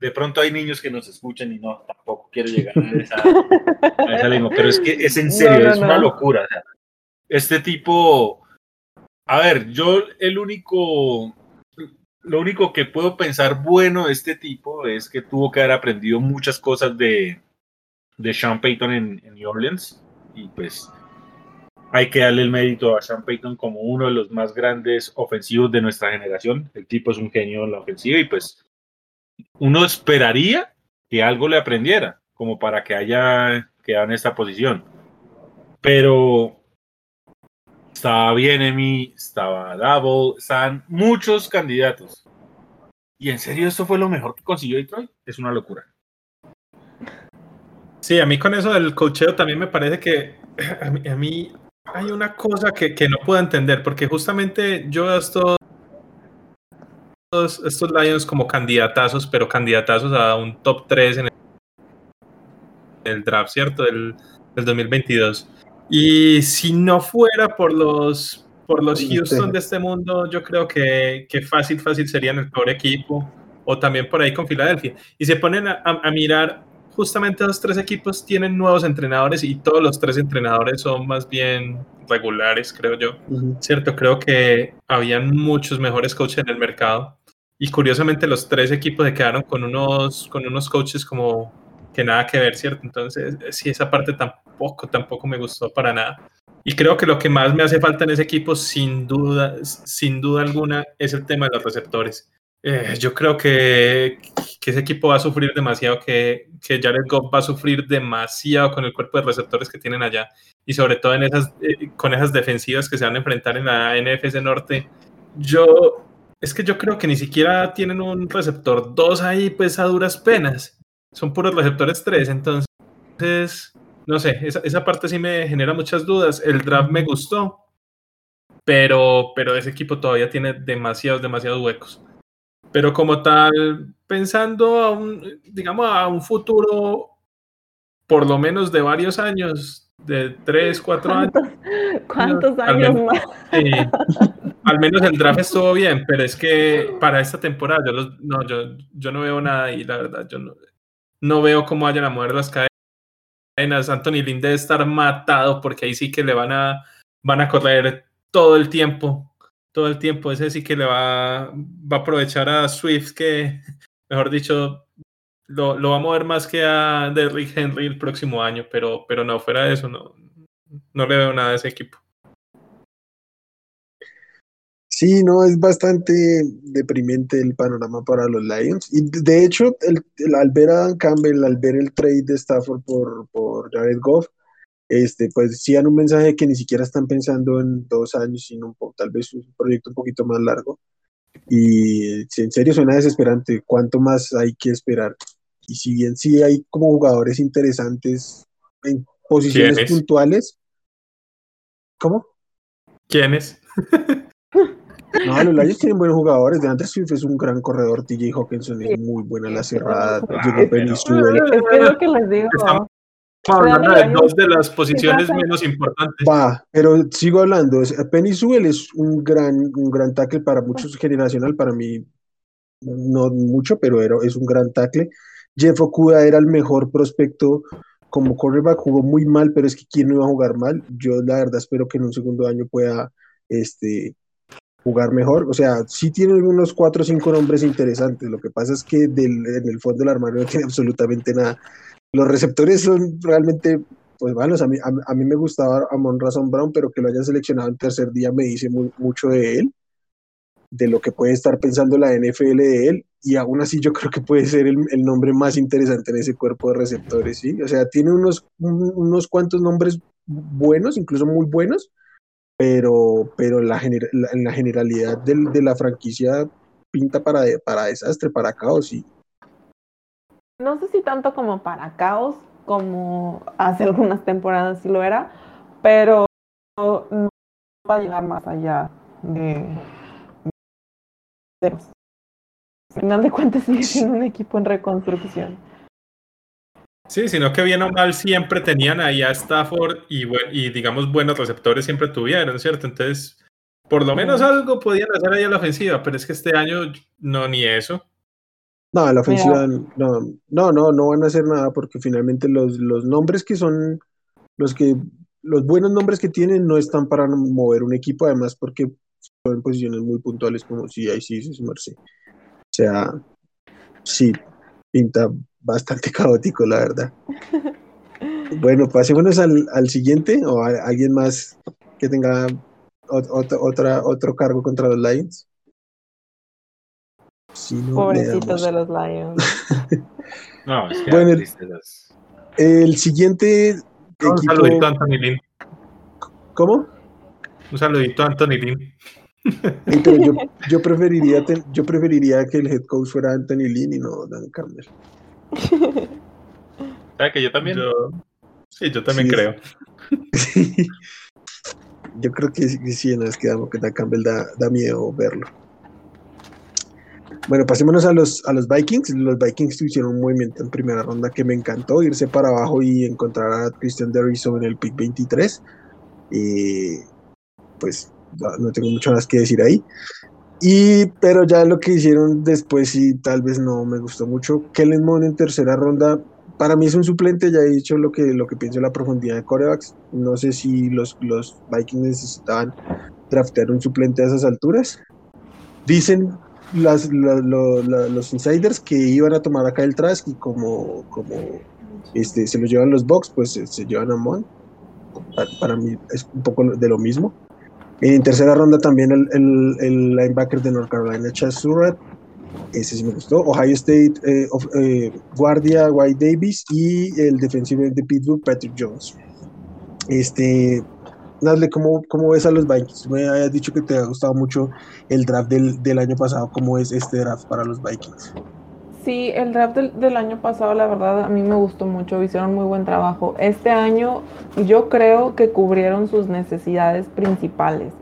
de pronto hay niños que nos escuchan y no, tampoco quiero llegar a esa, lengua, pero es que es en serio, es una locura. este tipo, a ver, yo el único, lo único que puedo pensar bueno de este tipo es que tuvo que haber aprendido muchas cosas de, de Sean Payton en, en New Orleans y pues hay que darle el mérito a Sean Payton como uno de los más grandes ofensivos de nuestra generación. El tipo es un genio en la ofensiva y pues uno esperaría que algo le aprendiera, como para que haya quedado en esta posición. Pero estaba Bienemi, estaba Double, están muchos candidatos. Y en serio, esto fue lo mejor que consiguió Detroit. Es una locura. Sí, a mí con eso del cocheo también me parece que a mí, hay una cosa que, que, no puedo entender, porque justamente yo esto estos Lions como candidatazos, pero candidatazos a un top 3 en el, draft, ¿cierto? Del, del, 2022. Y si no fuera por los, por los Houston de este mundo, yo creo que, que fácil, fácil serían el peor equipo, o también por ahí con Filadelfia. Y se ponen a, a mirar, justamente los tres equipos tienen nuevos entrenadores y todos los tres entrenadores son más bien regulares, creo yo. Cierto, creo que habían muchos mejores coaches en el mercado. Y curiosamente los tres equipos se quedaron con unos, con unos coaches como que nada que ver, ¿cierto? Entonces, sí, esa parte tampoco, tampoco me gustó para nada. Y creo que lo que más me hace falta en ese equipo, sin duda, sin duda alguna, es el tema de los receptores. Eh, yo creo que, que, ese equipo va a sufrir demasiado, que, que Jared Goff va a sufrir demasiado con el cuerpo de receptores que tienen allá. Y sobre todo en esas, eh, con esas defensivas que se van a enfrentar en la NFC Norte. Yo es que yo creo que ni siquiera tienen un receptor 2 ahí, pues a duras penas. Son puros receptores 3. Entonces, no sé, esa, esa parte sí me genera muchas dudas. El draft me gustó, pero, pero ese equipo todavía tiene demasiados, demasiados huecos. Pero como tal, pensando a un, digamos, a un futuro por lo menos de varios años, de 3, 4 años. ¿Cuántos años más? Sí, al menos el draft estuvo bien, pero es que para esta temporada yo, no, yo, yo no veo nada y la verdad, yo no, no veo cómo vayan a mover las cadenas. Anthony Lynn debe estar matado porque ahí sí que le van a, van a correr todo el tiempo, todo el tiempo. Ese sí que le va, a aprovechar a Swift que, mejor dicho, lo, lo va a mover más que a Derrick Henry el próximo año, pero, pero no, fuera de eso, no, no le veo nada a ese equipo. Sí, no, es bastante deprimente el panorama para los Lions. Y de hecho, el, al ver a Dan Campbell, al ver el trade de Stafford por, por Jared Goff, este, pues sí dan un mensaje de que ni siquiera están pensando en dos años, sino un poco, tal vez un proyecto un poquito más largo. Y en serio suena desesperante. ¿Cuánto más hay que esperar? Y si bien sí hay como jugadores interesantes en posiciones puntuales. ¿Cómo? ¿Quiénes? No, los Lions tienen buenos jugadores. De antes Swift es un gran corredor. TJ Hawkinson es muy buena la cerrada. Llegó Penny Es lo que les digo. Hablando de dos de las posiciones menos importantes. Va, pero sigo hablando. Penny Sewell es un gran, un gran tackle para muchos generacional. Para mí, no mucho, pero era, es un gran tackle. Jeff Okuda era el mejor prospecto como quarterback. Jugó muy mal, pero es que ¿quién no iba a jugar mal? Yo, la verdad, espero que en un segundo año pueda este, jugar mejor. O sea, sí tiene unos cuatro o cinco nombres interesantes. Lo que pasa es que del, en el fondo del armario no tiene absolutamente nada. Los receptores son realmente, pues malos. A mí, a, me gustaba Razon Brown, pero que lo hayan seleccionado en tercer día me dice mucho de él, de lo que puede estar pensando la NFL de él. Y aún así yo creo que puede ser el, el nombre más interesante en ese cuerpo de receptores, ¿sí? O sea, tiene unos, unos cuantos nombres buenos, incluso muy buenos, pero, pero la, en la generalidad de la franquicia pinta para, para desastre, para caos. Y... No sé si tanto como para caos, como hace algunas temporadas sí lo era, pero no va a llegar más allá de... de... Al final de cuentas sigue siendo un equipo en reconstrucción. Sí, sino que bien o mal siempre tenían ahí a Stafford y, y digamos buenos receptores siempre tuvieron, ¿cierto? Entonces, por lo menos algo podían hacer ahí a la ofensiva, pero es que este año no, ni eso. No, la ofensiva no, no, no, no van a hacer nada porque finalmente los, los nombres que son, los que, los buenos nombres que tienen no están para mover un equipo, además porque son en posiciones muy puntuales como si ahí sí, sí, O sea, sí, pinta bastante caótico, la verdad. Bueno, pasémonos al, al siguiente o a alguien más que tenga otra, otro cargo contra los Lions. Pobrecitos de los Lions. no, es que bueno, el, siguiente. Un saludito a Anthony Lynn. ¿Cómo? Un saludito a Anthony Lynn. yo, yo, preferiría, yo preferiría que el head coach fuera Anthony Lynn y no Dan Campbell. ¿Sabes que yo también? sí, yo también creo. Yo creo que sí, no, es que Dan Campbell da, da, miedo verlo. Bueno, pasémonos a los, a los Vikings. Los Vikings hicieron un movimiento en primera ronda que me encantó, irse para abajo y encontrar a Christian Derrison en el pick 23. Y pues no tengo mucho más que decir ahí. Y, pero ya lo que hicieron después sí, tal vez no me gustó mucho. Kellen Moon en tercera ronda, para mí es un suplente, ya he dicho lo que, lo que pienso de la profundidad de corebacks. No sé si los, los Vikings necesitaban draftear un suplente a esas alturas. Dicen las, los insiders que iban a tomar acá el Trask y como, como este, se lo llevan los Bucks, pues se, llevan a Mon. para, mí es un poco de lo mismo. En tercera ronda también el, el, el linebacker de North Carolina, Chas Surratt. Ese sí me gustó. Ohio State, eh, eh, guardia White Davis y el defensivo de Pittsburgh, Patrick Jones. Este, Nadle, ¿cómo, ¿cómo ves a los Vikings? Me habías dicho que te ha gustado mucho el draft del, del año pasado. ¿Cómo es este draft para los Vikings? Sí, el draft del, del, año pasado, la verdad, a mí me gustó mucho, hicieron muy buen trabajo. Este año yo creo que cubrieron sus necesidades principales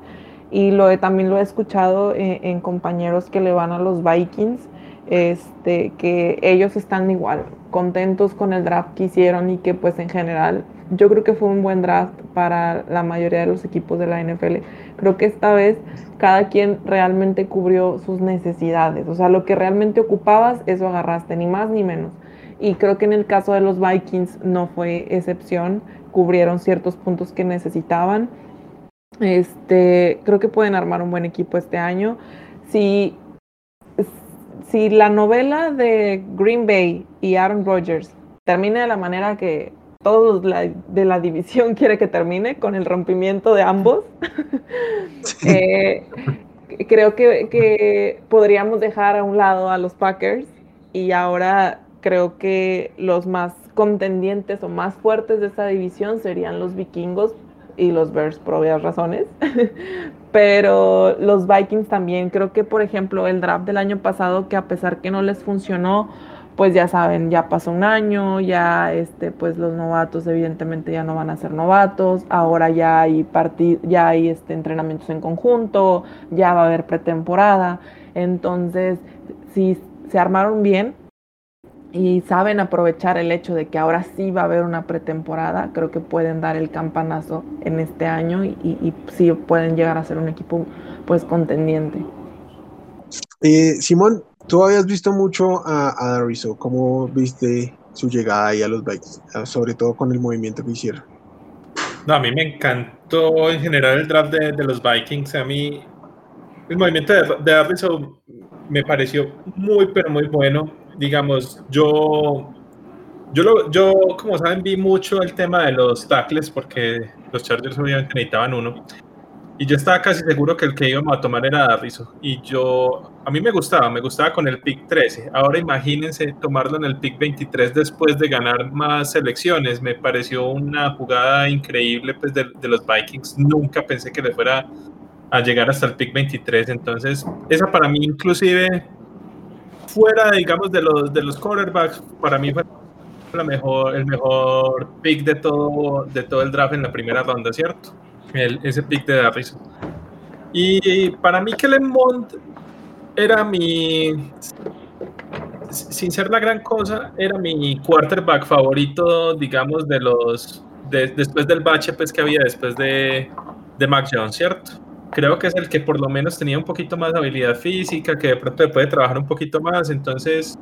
y lo he, también lo he escuchado en, en, compañeros que le van a los Vikings, este, que ellos están igual, contentos con el draft que hicieron y que pues en general yo creo que fue un buen draft para la mayoría de los equipos de la NFL. Creo que esta vez cada quien realmente cubrió sus necesidades. O sea, lo que realmente ocupabas, eso agarraste, ni más ni menos. Y creo que en el caso de los Vikings no fue excepción. Cubrieron ciertos puntos que necesitaban. Este, creo que pueden armar un buen equipo este año. Si, si la novela de Green Bay y Aaron Rodgers termina de la manera que todos de la división quiere que termine con el rompimiento de ambos. Eh, creo que, que, podríamos dejar a un lado a los Packers y ahora creo que los más contendientes o más fuertes de esta división serían los vikingos y los Bears por obvias razones. Pero los Vikings también, creo que por ejemplo el draft del año pasado, que a pesar que no les funcionó, pues ya saben, ya pasó un año, ya este, pues los novatos evidentemente ya no van a ser novatos, ahora ya hay ya hay este, entrenamientos en conjunto, ya va a haber pretemporada, entonces si se armaron bien, y saben aprovechar el hecho de que ahora sí va a haber una pretemporada, creo que pueden dar el campanazo en este año y, y, sí pueden llegar a ser un equipo pues contendiente. Eh, Simón, tú habías visto mucho a, a ¿cómo viste su llegada ahí a los Vikings, sobre todo con el movimiento que hicieron? No, a mí me encantó en general el draft de, los Vikings, a mí el movimiento de, de me pareció muy, pero muy bueno digamos, yo, yo, lo, yo, como saben, vi mucho el tema de los tackles porque los Chargers obviamente necesitaban uno. Y yo estaba casi seguro que el que íbamos a tomar era Darriso. Y yo, a mí me gustaba, me gustaba con el pick 13. Ahora imagínense tomarlo en el pick 23 después de ganar más selecciones. Me pareció una jugada increíble pues, de, de los Vikings. Nunca pensé que le fuera a llegar hasta el pick 23. Entonces, esa para mí inclusive fuera, digamos, de los, de los quarterbacks, para mí fue la mejor, el mejor pick de todo, de todo el draft en la primera ronda, ¿cierto? El, ese pick de Darrison. Y para mí, Kellen Mond era mi. Sin ser la gran cosa, era mi quarterback favorito, digamos, de los. después del bache pues, que había después de, de Mac Jones, ¿cierto? creo que es el que por lo menos tenía un poquito más de habilidad física, que de pronto puede trabajar un poquito más, entonces...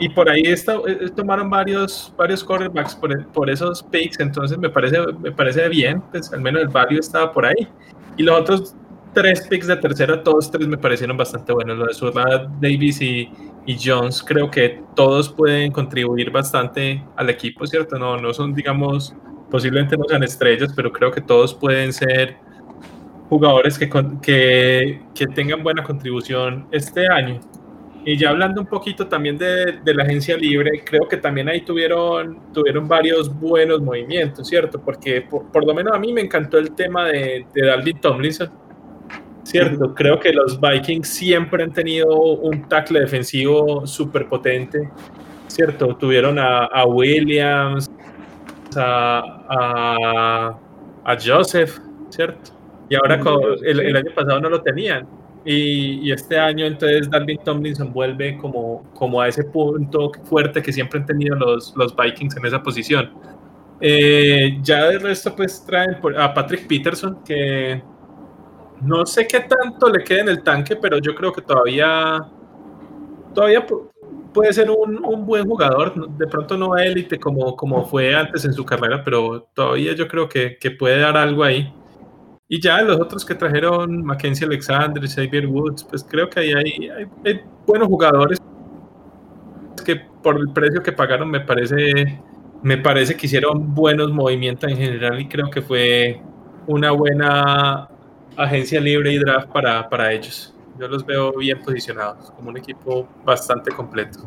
Y por ahí está, tomaron varios, varios quarterbacks por, por, esos picks, entonces me parece, me parece bien, pues al menos el value estaba por ahí. Y los otros tres picks de tercera, todos tres me parecieron bastante buenos. Lo de Surla, Davis y, y, Jones, creo que todos pueden contribuir bastante al equipo, ¿cierto? No, no son, digamos, posiblemente no sean estrellas, pero creo que todos pueden ser jugadores que, que, que, tengan buena contribución este año. Y ya hablando un poquito también de, de, la agencia libre, creo que también ahí tuvieron, tuvieron varios buenos movimientos, ¿cierto? Porque por, por lo menos a mí me encantó el tema de, de Dalvin Tomlinson, ¿cierto? Creo que los Vikings siempre han tenido un tackle defensivo súper potente, ¿cierto? Tuvieron a, a Williams, a, a, a Joseph, ¿cierto? Y ahora el, año pasado no lo tenían. Y, este año entonces Darwin Tomlinson vuelve como, como a ese punto fuerte que siempre han tenido los, los Vikings en esa posición. Eh, ya de resto pues traen a Patrick Peterson que no sé qué tanto le queda en el tanque, pero yo creo que todavía todavía puede ser un, un buen jugador, de pronto no élite como, como fue antes en su carrera, pero todavía yo creo que, que puede dar algo ahí. Y ya los otros que trajeron, Mackenzie Alexander, Xavier Woods, pues creo que ahí hay, hay, buenos jugadores que por el precio que pagaron me parece, me parece que hicieron buenos movimientos en general y creo que fue una buena agencia libre y draft para, para ellos. Yo los veo bien posicionados, como un equipo bastante completo.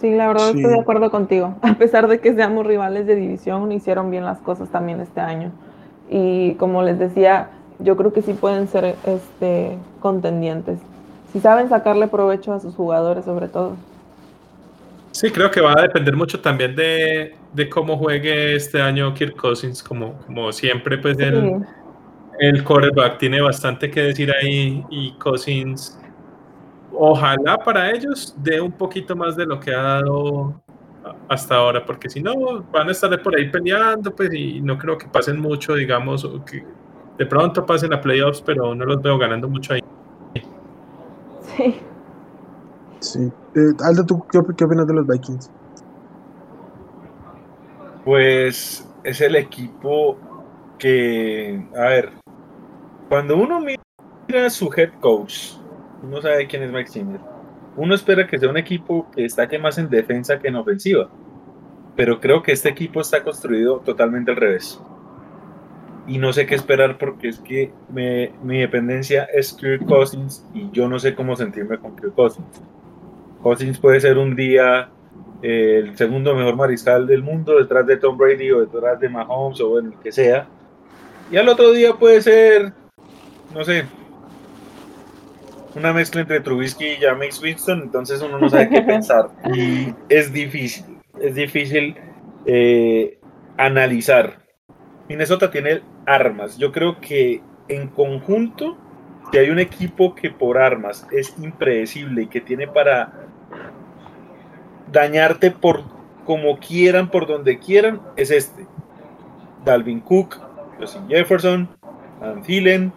Sí, la verdad estoy de acuerdo contigo. A pesar de que seamos rivales de división, hicieron bien las cosas también este año y como les decía, yo creo que sí pueden ser este, contendientes. Si saben sacarle provecho a sus jugadores sobre todo. Sí, creo que va a depender mucho también de, de cómo juegue este año Kirk Cousins, como, como siempre, pues el, el quarterback tiene bastante que decir ahí y Cousins, ojalá para ellos dé un poquito más de lo que ha dado hasta ahora, porque si no, van a estar por ahí peleando, pues, y no creo que pasen mucho, digamos, o que de pronto pasen a playoffs, pero no los veo ganando mucho ahí. Sí. Sí. Eh, Aldo, ¿tú qué, opinas de los Vikings? Pues es el equipo que, a ver, cuando uno mira a su head coach, uno sabe quién es Mike Zimmer uno espera que sea un equipo que destaque más en defensa que en ofensiva, pero creo que este equipo está construido totalmente al revés. Y no sé qué esperar porque es que mi dependencia es Kirk Cousins y yo no sé cómo sentirme con Kirk Cousins. Cousins puede ser un día eh, el segundo mejor mariscal del mundo detrás de Tom Brady o detrás de Mahomes o bueno, el que sea. Y al otro día puede ser, no sé, una mezcla entre Trubisky y Jameis Winston, entonces uno no sabe qué pensar. Y es difícil, es difícil eh, analizar. Minnesota tiene armas. Yo creo que en conjunto, si hay un equipo que por armas es impredecible y que tiene para dañarte por como quieran, por donde quieran, es este. Dalvin Cook, Justin Jefferson, Van Thielen.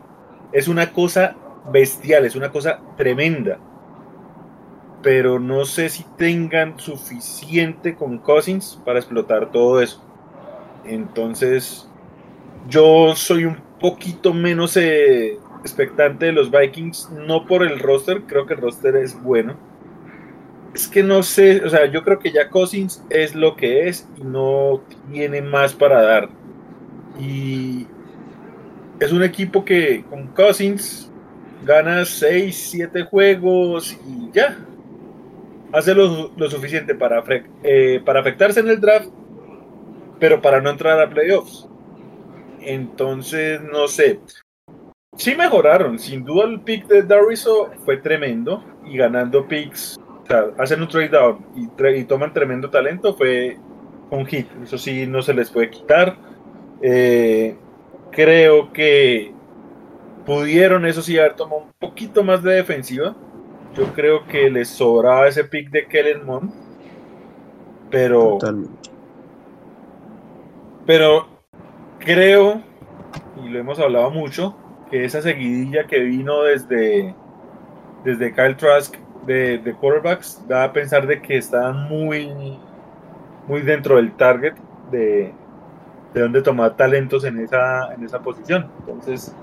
Es una cosa bestial, es una cosa tremenda. Pero no sé si tengan suficiente con Cousins para explotar todo eso. Entonces, yo soy un poquito menos eh, expectante de los Vikings, no por el roster, creo que el roster es bueno. Es que no sé, o sea, yo creo que ya Cousins es lo que es y no tiene más para dar. Y es un equipo que con Cousins gana 6, 7 juegos y ya. Hace lo, suficiente para, eh, para afectarse en el draft, pero para no entrar a playoffs. Entonces, no sé. Sí mejoraron, sin duda el pick de Dariso fue tremendo y ganando picks, o sea, hacen un trade down y, toman tremendo talento fue un hit, eso sí no se les puede quitar. Eh, creo que pudieron, eso sí, haber tomado un poquito más de defensiva. Yo creo que les sobraba ese pick de Kellen Mond, pero. Pero creo, y lo hemos hablado mucho, que esa seguidilla que vino desde, desde Kyle Trask de, de quarterbacks da a pensar de que estaban muy, muy dentro del target de, de donde tomar talentos en esa, en esa posición. Entonces,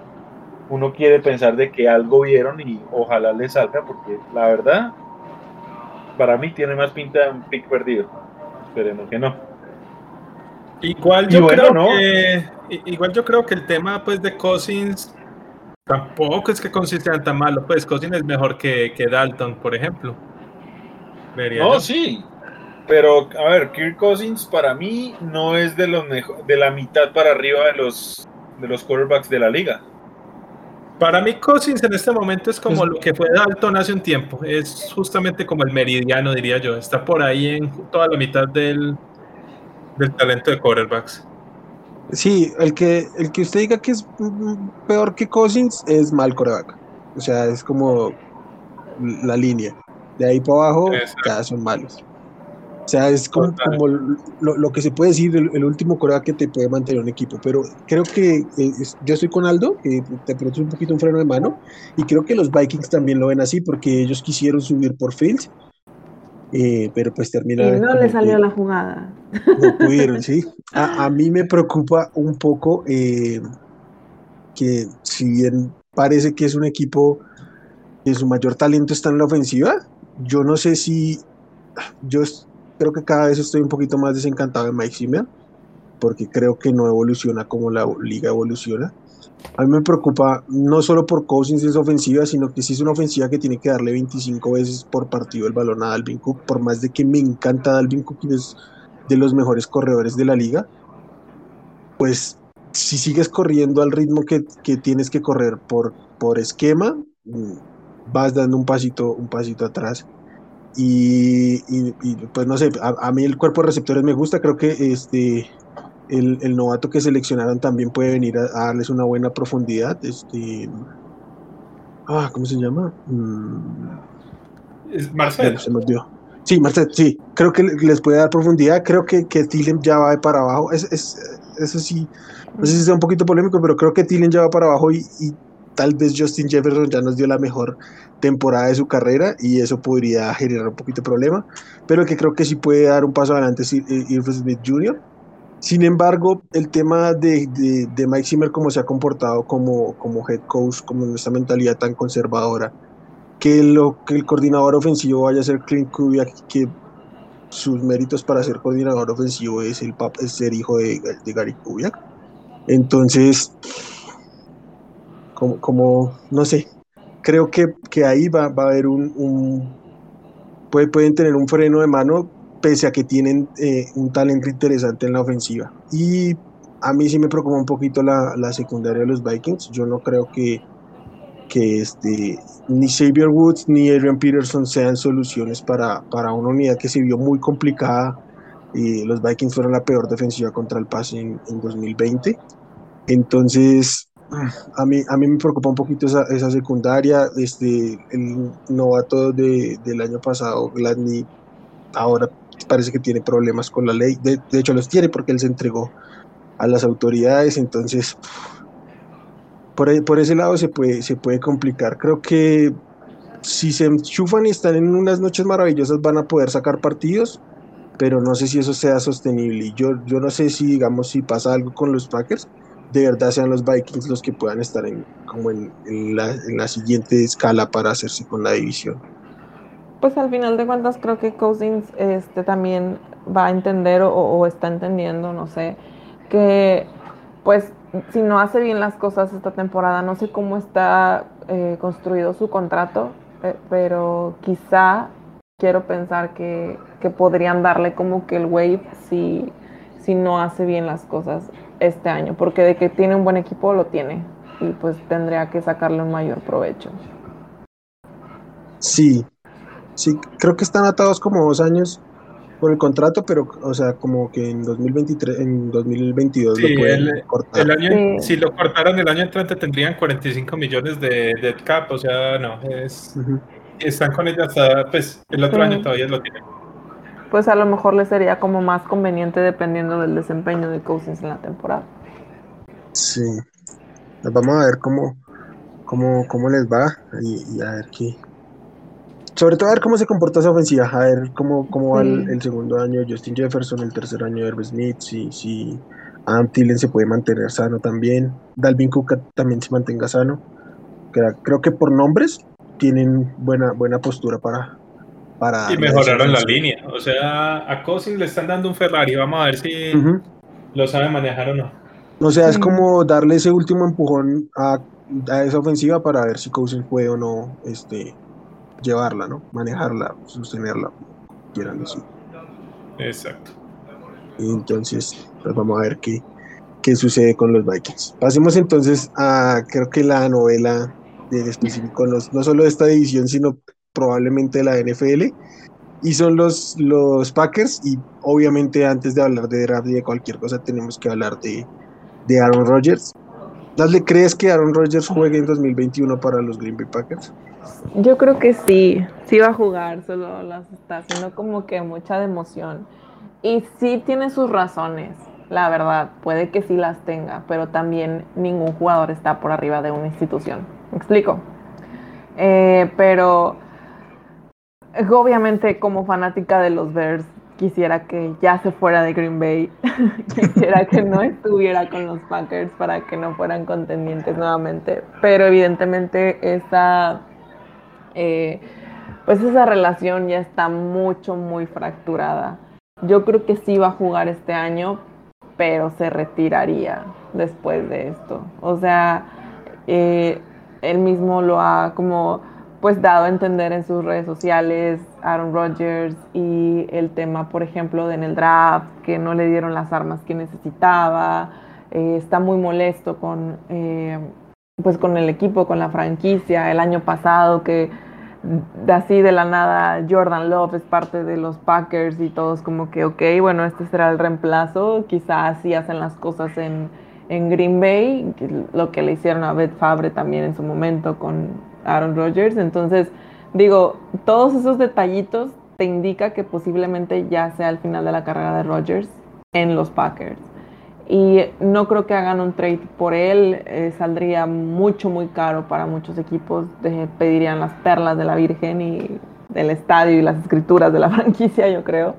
uno quiere pensar de que algo vieron y ojalá les salga, porque la verdad, para mí tiene más pinta de un pick perdido. Esperemos que no. Igual yo, creo que, igual yo creo que el tema pues de Cousins tampoco es que Cousins sea tan malo. Pues Cousins es mejor que, que Dalton, por ejemplo. no, sí. Pero, a ver, Kirk Cousins para mí no es de los de la mitad para arriba de los de los quarterbacks de la liga. Para mí Cousins en este momento es como lo que fue Dalton hace un tiempo. Es justamente como el meridiano, diría yo. Está por ahí en toda la mitad del, del talento de quarterbacks. Sí, el que, el que usted diga que es peor que Cousins es mal quarterback. O sea, es como la línea. De ahí para abajo ya son malos. O sea, es como, lo, que se puede decir el, último quarterback que te puede mantener un equipo. Pero creo que eh, yo estoy con Aldo, que te produce un poquito un freno de mano. Y creo que los Vikings también lo ven así porque ellos quisieron subir por Fields eh, pero pues termina. Y no le salió la jugada. No pudieron, sí. A, mí me preocupa un poco eh, que, si bien parece que es un equipo que su mayor talento está en la ofensiva, yo no sé si. Yo creo que cada vez estoy un poquito más desencantado de Mike Zimmer, porque creo que no evoluciona como la liga evoluciona. A mí me preocupa no solo por Cousins es ofensiva, sino que si es una ofensiva que tiene que darle 25 veces por partido el balón a Dalvin Cook, por más de que me encanta Dalvin Cook y es de los mejores corredores de la liga, pues si sigues corriendo al ritmo que, tienes que correr por, por esquema, mm, vas dando un pasito, un pasito atrás. Y, pues no sé, a, a, mí el cuerpo de receptores me gusta, creo que este el, novato que seleccionaron también puede venir a, darles una buena profundidad. Este, ah, ¿cómo se llama? Mm, Marcel. Se me Sí, Marcel, sí. Creo que les puede dar profundidad. Creo que, que Thielen ya va para abajo. Es, eso sí, no sé si sea un poquito polémico, pero creo que Thielen ya va para abajo y, tal vez Justin Jefferson ya nos dio la mejor temporada de su carrera y eso podría generar un poquito de problema. Pero el que creo que sí puede dar un paso adelante es Irving Smith Jr. Sin embargo, el tema de, de, Mike Zimmer, cómo se ha comportado como, como head coach, como esta mentalidad tan conservadora, que, lo, que el coordinador ofensivo vaya a ser Clint Kubiak, que sus méritos para ser coordinador ofensivo es, el es ser hijo de, de Gary Kubiak. Entonces, como, como, no sé, creo que, que ahí va, va a haber un, un pueden tener un freno de mano pese a que tienen eh, un talento interesante en la ofensiva. Y a mí sí me preocupa un poquito la, la secundaria de los Vikings. Yo no creo que, que este, ni Xavier Woods ni Adrian Peterson sean soluciones para, para una unidad que se vio muy complicada. Y los Vikings fueron la peor defensiva contra el pase en 2020. Entonces, a mí, a mí me preocupa un poquito esa, esa secundaria. Este, el novato de, del año pasado, Gladney, ahora parece que tiene problemas con la ley. De, de, hecho, los tiene porque él se entregó a las autoridades. Entonces, por, por ese lado se puede, se puede complicar. Creo que si se enchufan y están en unas noches maravillosas, van a poder sacar partidos. Pero no sé si eso sea sostenible. Y yo, yo no sé si, digamos, si pasa algo con los Packers, de verdad sean los Vikings los que puedan estar en, como en, la, en, la, siguiente escala para hacerse con la división. Pues al final de cuentas creo que Cousins este, también va a entender o, o, está entendiendo, no sé, que pues si no hace bien las cosas esta temporada, no sé cómo está eh, construido su contrato, eh, pero quizá quiero pensar que, que, podrían darle como que el wave si, si no hace bien las cosas este año, porque de que tiene un buen equipo lo tiene y pues tendría que sacarle un mayor provecho. Sí, sí, creo que están atados como dos años por el contrato, pero o sea, como que en 2023, en 2022 sí, lo pueden el, cortar. El año, sí. Si lo cortaran el año entrante tendrían 45 millones de, de cap, o sea, no, es, uh -huh. están con ella hasta, pues el otro sí. año todavía lo tienen pues a lo mejor le sería como más conveniente dependiendo del desempeño de Cousins en la temporada. Sí, vamos a ver cómo, cómo, cómo les va y, y, a ver qué. Sobre todo a ver cómo se comporta esa ofensiva, a ver cómo, cómo va el, el, segundo año de Justin Jefferson, el tercer año de Herb Smith, si, si Adam Thielen se puede mantener sano también, Dalvin Cook también se mantenga sano. Creo que por nombres tienen buena, buena postura para, para y mejoraron la línea. O sea, a Cousins le están dando un Ferrari. Vamos a ver si uh -huh. lo sabe manejar o no. O sea, es como darle ese último empujón a, a, esa ofensiva para ver si Cousins puede o no este, llevarla, ¿no? Manejarla, sostenerla, quieran decir. Exacto. Y entonces, pues vamos a ver qué, qué sucede con los Vikings. Pasemos entonces a, creo que la novela de específico, no, no solo de esta división, sino probablemente de la NFL y son los, los Packers y obviamente antes de hablar de draft y de cualquier cosa tenemos que hablar de, de Aaron Rodgers. ¿Le crees que Aaron Rodgers juegue en 2021 para los Green Bay Packers? Yo creo que sí, sí va a jugar, solo las está haciendo como que mucha de emoción. Y sí tiene sus razones, la verdad, puede que sí las tenga, pero también ningún jugador está por arriba de una institución. ¿Me explico? Eh, pero obviamente como fanática de los Bears quisiera que ya se fuera de Green Bay, quisiera que no estuviera con los Packers para que no fueran contendientes nuevamente, pero evidentemente esa, eh, pues esa relación ya está mucho, muy fracturada. Yo creo que sí va a jugar este año, pero se retiraría después de esto. O sea, eh, él mismo lo ha como pues dado a entender en sus redes sociales Aaron Rodgers y el tema, por ejemplo, de en el draft, que no le dieron las armas que necesitaba, eh, está muy molesto con, eh, pues con el equipo, con la franquicia, el año pasado que así de la nada Jordan Love es parte de los Packers y todos como que, ok, bueno, este será el reemplazo, quizás así hacen las cosas en, en Green Bay, lo que le hicieron a Beth Fabre también en su momento con Aaron Rodgers. Entonces, digo, todos esos detallitos te indica que posiblemente ya sea el final de la carrera de Rodgers en los Packers. Y no creo que hagan un trade por él, eh, saldría mucho, muy caro para muchos equipos, pedirían las perlas de la Virgen y del estadio y las escrituras de la franquicia, yo creo.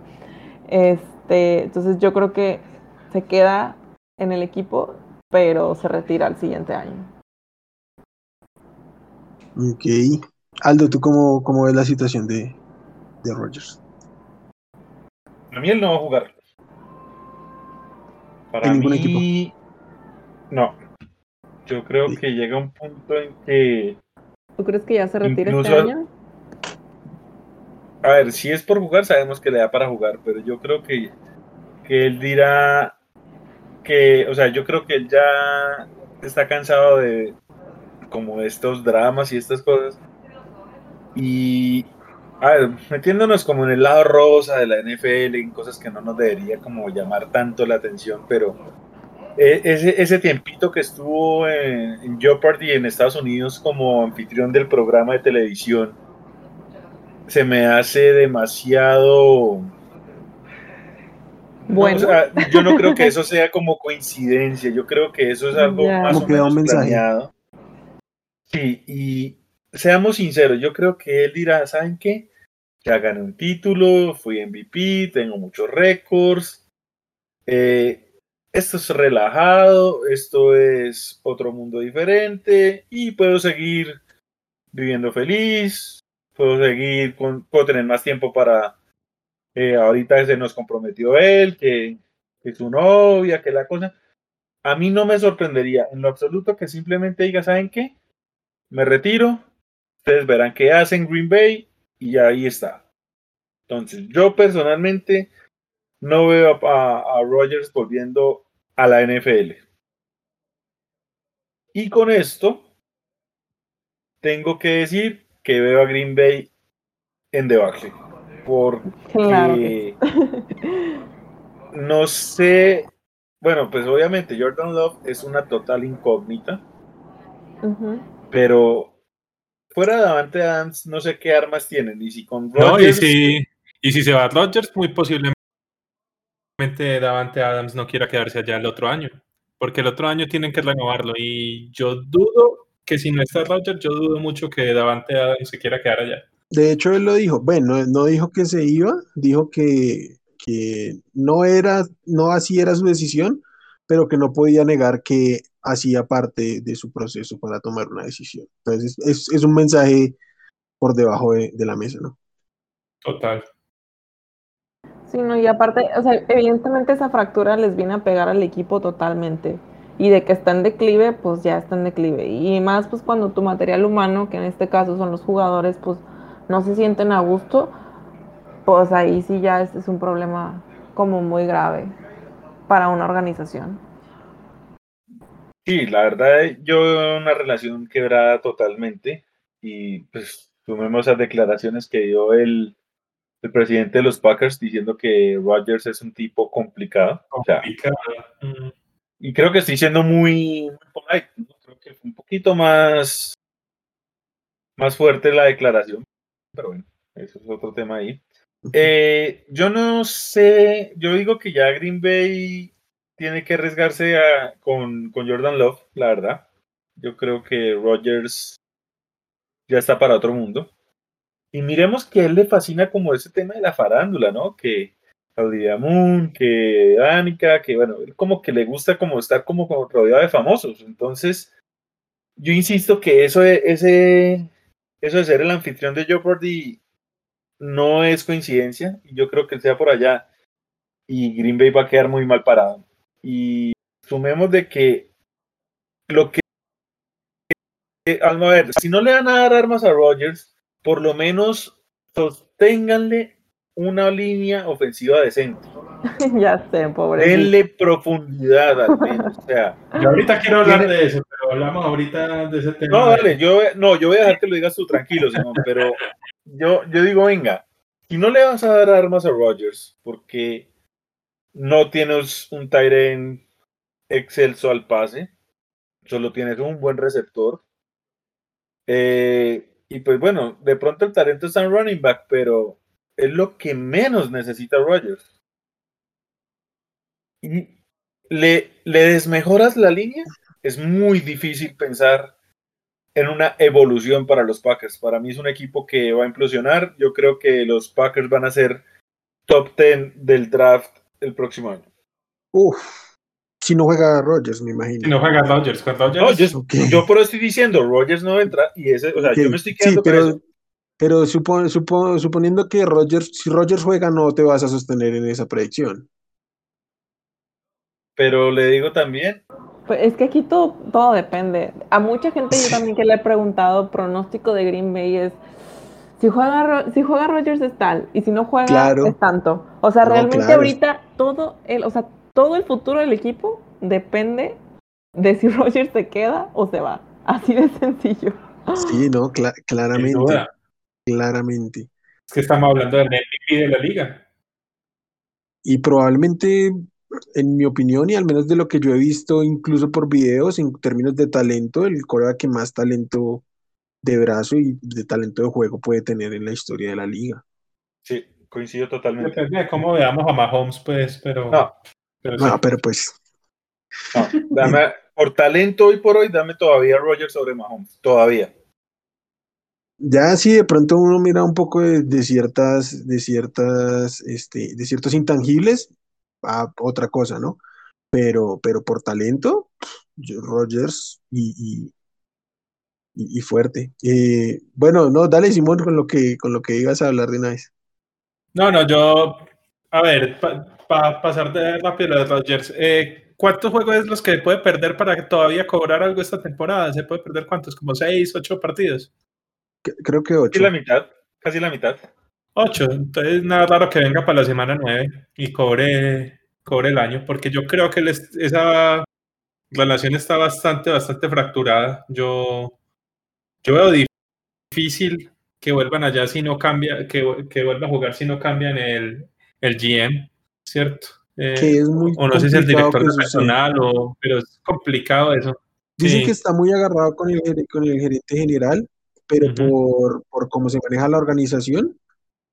Este, entonces yo creo que se queda en el equipo, pero se retira el siguiente año. Ok. Aldo, ¿tú cómo, cómo ves la situación de, de Rogers? A mí él no va a jugar. Para ¿En ningún mí, equipo? No. Yo creo Sí. que llega un punto en que ¿Tú crees que ya se retira Incluso- este año? a ver, si es por jugar, sabemos que le da para jugar, pero yo creo que, que él dirá que, o sea, yo creo que él ya está cansado de como estos dramas y estas cosas. Y, a ver, metiéndonos como en el lado rosa de la NFL, en cosas que no nos debería como llamar tanto la atención, pero e, ese, ese tiempito que estuvo en, en Jeopardy en Estados Unidos como anfitrión del programa de televisión, se me hace demasiado... Bueno, No, o sea, yo no creo que eso sea como coincidencia, yo creo que eso es algo más Como o menos mensaje. planeado. Sí, y seamos sinceros, yo creo que él dirá, ¿saben qué? Ya gané un título, fui MVP, tengo muchos récords, eh, esto es relajado, esto es otro mundo diferente y puedo seguir viviendo feliz, puedo seguir, con, puedo tener más tiempo para, eh, ahorita se nos comprometió él, que, que su novia, que la cosa. A mí no me sorprendería en lo absoluto que simplemente diga, ¿saben qué? Me retiro, ustedes verán qué hacen Green Bay y ahí está. Entonces, yo personalmente no veo a, a Rogers volviendo a la NFL. Y con esto, tengo que decir que veo a Green Bay en debacle. Porque claro no sé, bueno, pues obviamente Jordan Love es una total incógnita. Pero fuera de Davante Adams no sé qué armas tienen, y si con No, y Rodgers, si, y si se va Rodgers, muy posiblemente Davante Adams no quiera quedarse allá el otro año, porque el otro año tienen que renovarlo. Y yo dudo que si no está Rodgers, yo dudo mucho que Davante Adams se quiera quedar allá. De hecho, él lo dijo. Bueno, no dijo que se iba, dijo que, que no era, no así era su decisión, pero que no podía negar que hacía parte de su proceso para tomar una decisión. Entonces, es, es un mensaje por debajo de, de la mesa, ¿no? Total. Sí, no, y aparte, o sea, evidentemente esa fractura les viene a pegar al equipo totalmente. Y de que está en declive, pues ya está en declive. Y más, pues cuando tu material humano, que en este caso son los jugadores, pues no se sienten a gusto, pues ahí sí ya es, es un problema como muy grave para una organización. Sí, la verdad yo veo una relación quebrada totalmente, y pues tomemos esas declaraciones que dio el, el presidente de los Packers diciendo que Rodgers es un tipo complicado. O sea, Complicado. Mm. y creo que estoy siendo muy, muy polite, ¿no? Creo que fue un poquito más, más fuerte la declaración, pero bueno, eso es otro tema ahí. Eh, yo no sé, yo digo que ya Green Bay tiene que arriesgarse a- con, con Jordan Love, la verdad. Yo creo que Rodgers ya está para otro mundo. Y miremos que a él le fascina como ese tema de la farándula, ¿no? Que Olivia Moon, que Danica, que bueno, él como que le gusta como estar como, rodeado de famosos. Entonces, yo insisto que eso de, ese, eso de ser el anfitrión de Jeopardy no es coincidencia. Yo creo que él sea por allá. Y Green Bay va a quedar muy mal parado. Y sumemos de que lo que eh, a ver, si no le van a dar armas a Rodgers, por lo menos sosténganle una línea ofensiva decente. ya sé, pobre. Denle profundidad al menos. O sea, Yo ahorita quiero hablar de eso, pero hablamos ahorita de ese tema. no, dale, yo, no, yo voy a dejar que lo digas tú tranquilo, Simón, pero yo, yo digo, venga, si no le vas a dar armas a Rodgers, porque no tienes un Tyren excelso al pase, solo tienes un buen receptor. Eh, y pues bueno, de pronto el talento está en running back, pero es lo que menos necesita Rodgers. Y le, le desmejoras la línea, es muy difícil pensar en una evolución para los Packers. Para mí es un equipo que va a implosionar. Yo creo que los Packers van a ser top 10 del draft el próximo año. Uf, si no juega Rodgers, me imagino. Si no juega Rodgers, con Rodgers. No, yo, por eso estoy diciendo, Rogers no entra y ese, o sea, yo me estoy Sí, quedando con pero, eso. pero supo- supo- suponiendo que Rodgers, si Rodgers juega, no te vas a sostener en esa predicción. Pero le digo también, Pues es que aquí todo, todo depende. A mucha gente yo también que le he preguntado, pronóstico de Green Bay es si juega, si juega Rogers es tal, y si no juega Claro. es tanto. O sea, No, realmente claro. ahorita todo el, o sea, todo el futuro del equipo depende de si Rogers se queda o se va. Así de sencillo. Sí, no, cla- claramente, claramente. Es que estamos hablando del MVP de la liga. Y probablemente, en mi opinión, y al menos de lo que yo he visto, incluso por videos, en términos de talento, el coreback que más talento de brazo y de talento de juego puede tener en la historia de la liga. Sí, coincido totalmente. Depende de cómo veamos a Mahomes, pues, pero. No. pero sí. No, pero pues, No, dame, por talento hoy por hoy, dame todavía Rogers sobre Mahomes. Todavía. ya si de pronto uno mira un poco de, de ciertas, de ciertas, este, de ciertos intangibles, a otra cosa, ¿no? Pero, pero por talento, y, y, y- y fuerte. Eh, bueno, no, dale Simón con lo que, con lo que ibas a hablar de una vez. No, no, yo. A ver, para pasar de rápido a los Rodgers. Eh, ¿Cuántos juegos es los que puede perder para todavía cobrar algo esta temporada? ¿Se puede perder cuántos? ¿Como seis, ocho partidos? C- Creo que Casi ocho. la mitad. Casi la mitad. Ocho. Entonces, nada raro que venga para la semana nueve y cobre, cobre el año, porque yo creo que les- esa relación está bastante, bastante fracturada. Yo, yo veo difícil que vuelvan allá si no cambia, que, que vuelva a jugar si no cambian el, el GM, ¿cierto? Eh, Que es muy o no sé si el complicado director de personal, o, pero es complicado eso. Dicen Sí. que está muy agarrado con el, con el gerente general, pero por, por cómo se maneja la organización,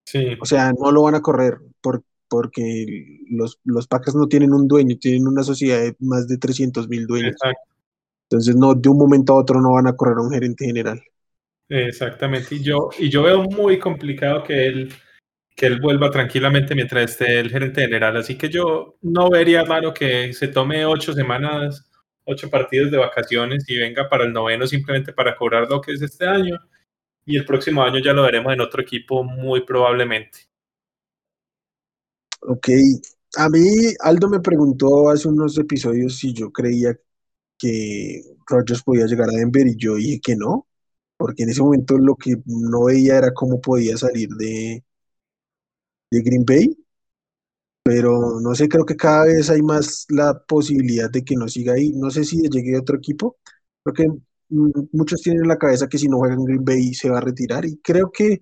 Sí, o sea, no lo van a correr por, porque los, los Packers no tienen un dueño, tienen una sociedad de más de 300 mil dueños. exacto. Entonces, no, de un momento a otro no van a correr a un gerente general. Exactamente, y yo, y yo veo muy complicado que él, que él vuelva tranquilamente mientras esté el gerente general, así que yo no vería raro que se tome ocho semanas, ocho partidos de vacaciones y venga para el noveno simplemente para cobrar lo que es este año, y el próximo año ya lo veremos en otro equipo muy probablemente. Ok, a mí Aldo me preguntó hace unos episodios si yo creía que Rodgers podía llegar a Denver y yo dije que no, porque en ese momento lo que no veía era cómo podía salir de, de Green Bay, pero no sé, creo que cada vez hay más la posibilidad de que no siga ahí. No sé si llegue a otro equipo, creo que mm, muchos tienen en la cabeza que si no juega en Green Bay se va a retirar y creo que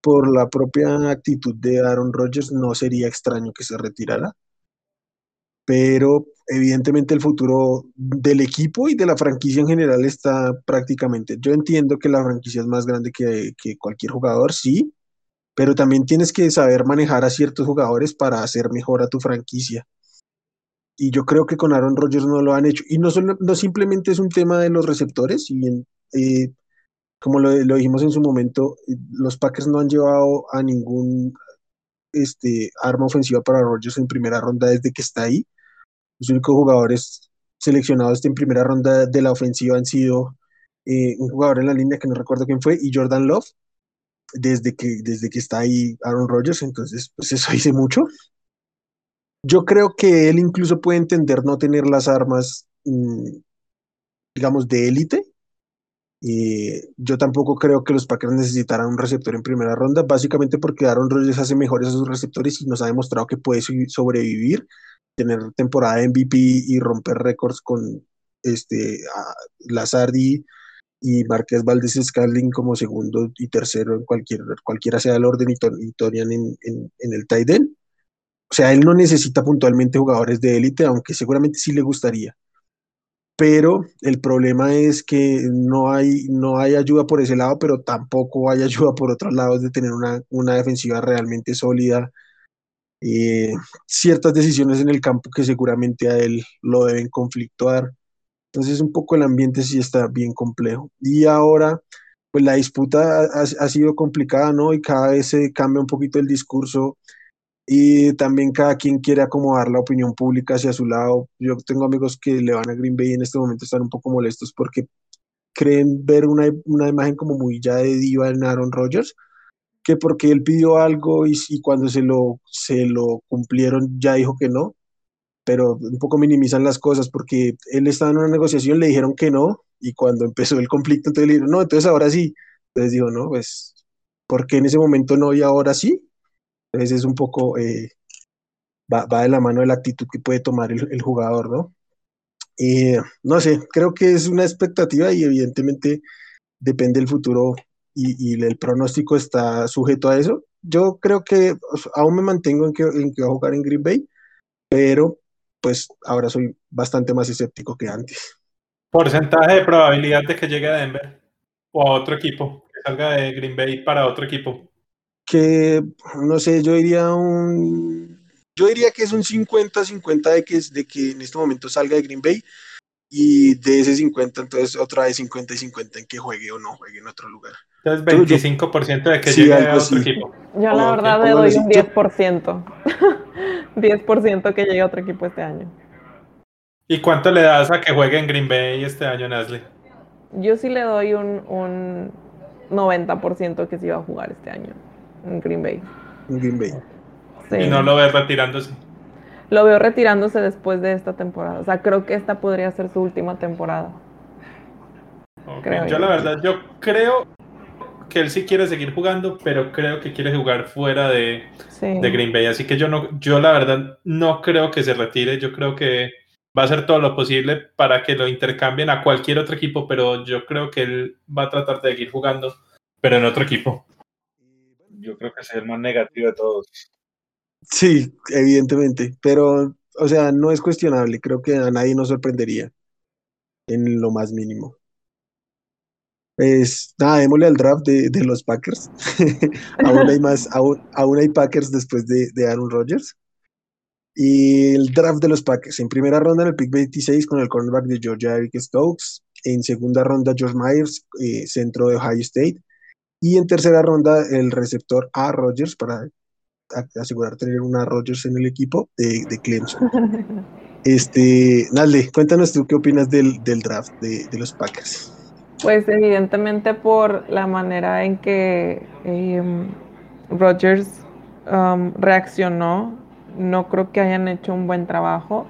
por la propia actitud de Aaron Rodgers no sería extraño que se retirara pero evidentemente el futuro del equipo y de la franquicia en general está prácticamente. Yo entiendo que la franquicia es más grande que, cualquier jugador, sí, pero también tienes que saber manejar a ciertos jugadores para hacer mejor a tu franquicia. Y yo creo que con Aaron Rodgers no lo han hecho. Y no, solo, no simplemente es un tema de los receptores, y eh, como lo, lo dijimos en su momento, eh, los Packers no han llevado a ningún este, arma ofensiva para Rodgers en primera ronda desde que está ahí. Los únicos jugadores seleccionados en primera ronda de la ofensiva han sido eh, un jugador en la línea que no recuerdo quién fue y Jordan Love desde que, desde que está ahí Aaron Rodgers, entonces pues eso dice mucho. Yo creo que él incluso puede entender no tener las armas, mmm, digamos, de élite. Eh, yo tampoco creo que los Packers necesitaran un receptor en primera ronda, básicamente porque Aaron Rodgers hace mejores a sus receptores y nos ha demostrado que puede sobrevivir, tener temporada de MVP y romper récords con este, Lazardi y Marqués Valdés Scarling como segundo y tercero en cualquier, cualquiera sea el orden y Torian en, en, en, el tight. O sea, él no necesita puntualmente jugadores de élite, aunque seguramente sí le gustaría. Pero el problema es que no hay, no hay ayuda por ese lado, pero tampoco hay ayuda por otros lados de tener una, una defensiva realmente sólida. Eh, ciertas decisiones en el campo que seguramente a él lo deben conflictuar. Entonces, un poco el ambiente sí está bien complejo. Y ahora, pues la disputa ha, ha, sido complicada, ¿no? Y cada vez se cambia un poquito el discurso y también cada quien quiere acomodar la opinión pública hacia su lado. Yo tengo amigos que le van a Green Bay y en este momento están un poco molestos porque creen ver una, una imagen como muy ya de diva en Aaron Rodgers, que porque él pidió algo y, y cuando se lo, se lo cumplieron ya dijo que no pero un poco minimizan las cosas porque él estaba en una negociación, le dijeron que no, y cuando empezó el conflicto, entonces le dijeron, no, entonces ahora sí. Entonces dijo, no, pues porque en ese momento no y ahora sí. Entonces es un poco, eh, va, de la mano de la actitud que puede tomar el, jugador, ¿no? no sé, creo que es una expectativa y evidentemente depende del futuro y, el pronóstico está sujeto a eso. Yo creo que aún me mantengo en que, en que va a jugar en Green Bay, pero pues ahora soy bastante más escéptico que antes. Porcentaje de probabilidad de que llegue a Denver o a otro equipo, que salga de Green Bay para otro equipo. Que, no sé, yo diría un... Yo diría que es un 50-50 de que, de que en este momento salga de Green Bay y de ese 50, entonces otra vez 50 y 50 en que juegue o no juegue en otro lugar. Entonces 25% de que llegue a otro equipo. Yo la verdad le doy un 10%. 10% que llegue a otro equipo este año. ¿Y cuánto le das a que juegue en Green Bay este año, Nasli? Yo sí le doy un, un 90% que sí va a jugar este año en Green Bay. En Green Bay. Y no lo ves retirándose. Lo veo retirándose después de esta temporada. O sea, creo que esta podría ser su última temporada. yo, la verdad, yo creo que él sí quiere seguir jugando, pero creo que quiere jugar fuera de, de, Green Bay. Así que yo no, yo la verdad no creo que se retire. Yo creo que va a hacer todo lo posible para que lo intercambien a cualquier otro equipo, pero yo creo que él va a tratar de seguir jugando, pero en otro equipo. Yo creo que es el más negativo de todos. Sí, evidentemente, pero, o sea, no es cuestionable. Creo que a nadie nos sorprendería en lo más mínimo. Pues nada, démosle al draft de, de los Packers. aún hay más, aún, aún, hay Packers después de, de Aaron Rodgers. Y el draft de los Packers. En primera ronda, en el pick 26, con el cornerback de Georgia Eric Stokes. En segunda ronda, George Myers, eh, centro de Ohio State. Y en tercera ronda, el receptor A. Rodgers, para asegurar tener una Rodgers en el equipo de, de Clemson. Este, Nalde, cuéntanos tú qué opinas del, del draft de, de los Packers. Pues evidentemente por la manera en que eh, Rogers um, reaccionó, no creo que hayan hecho un buen trabajo,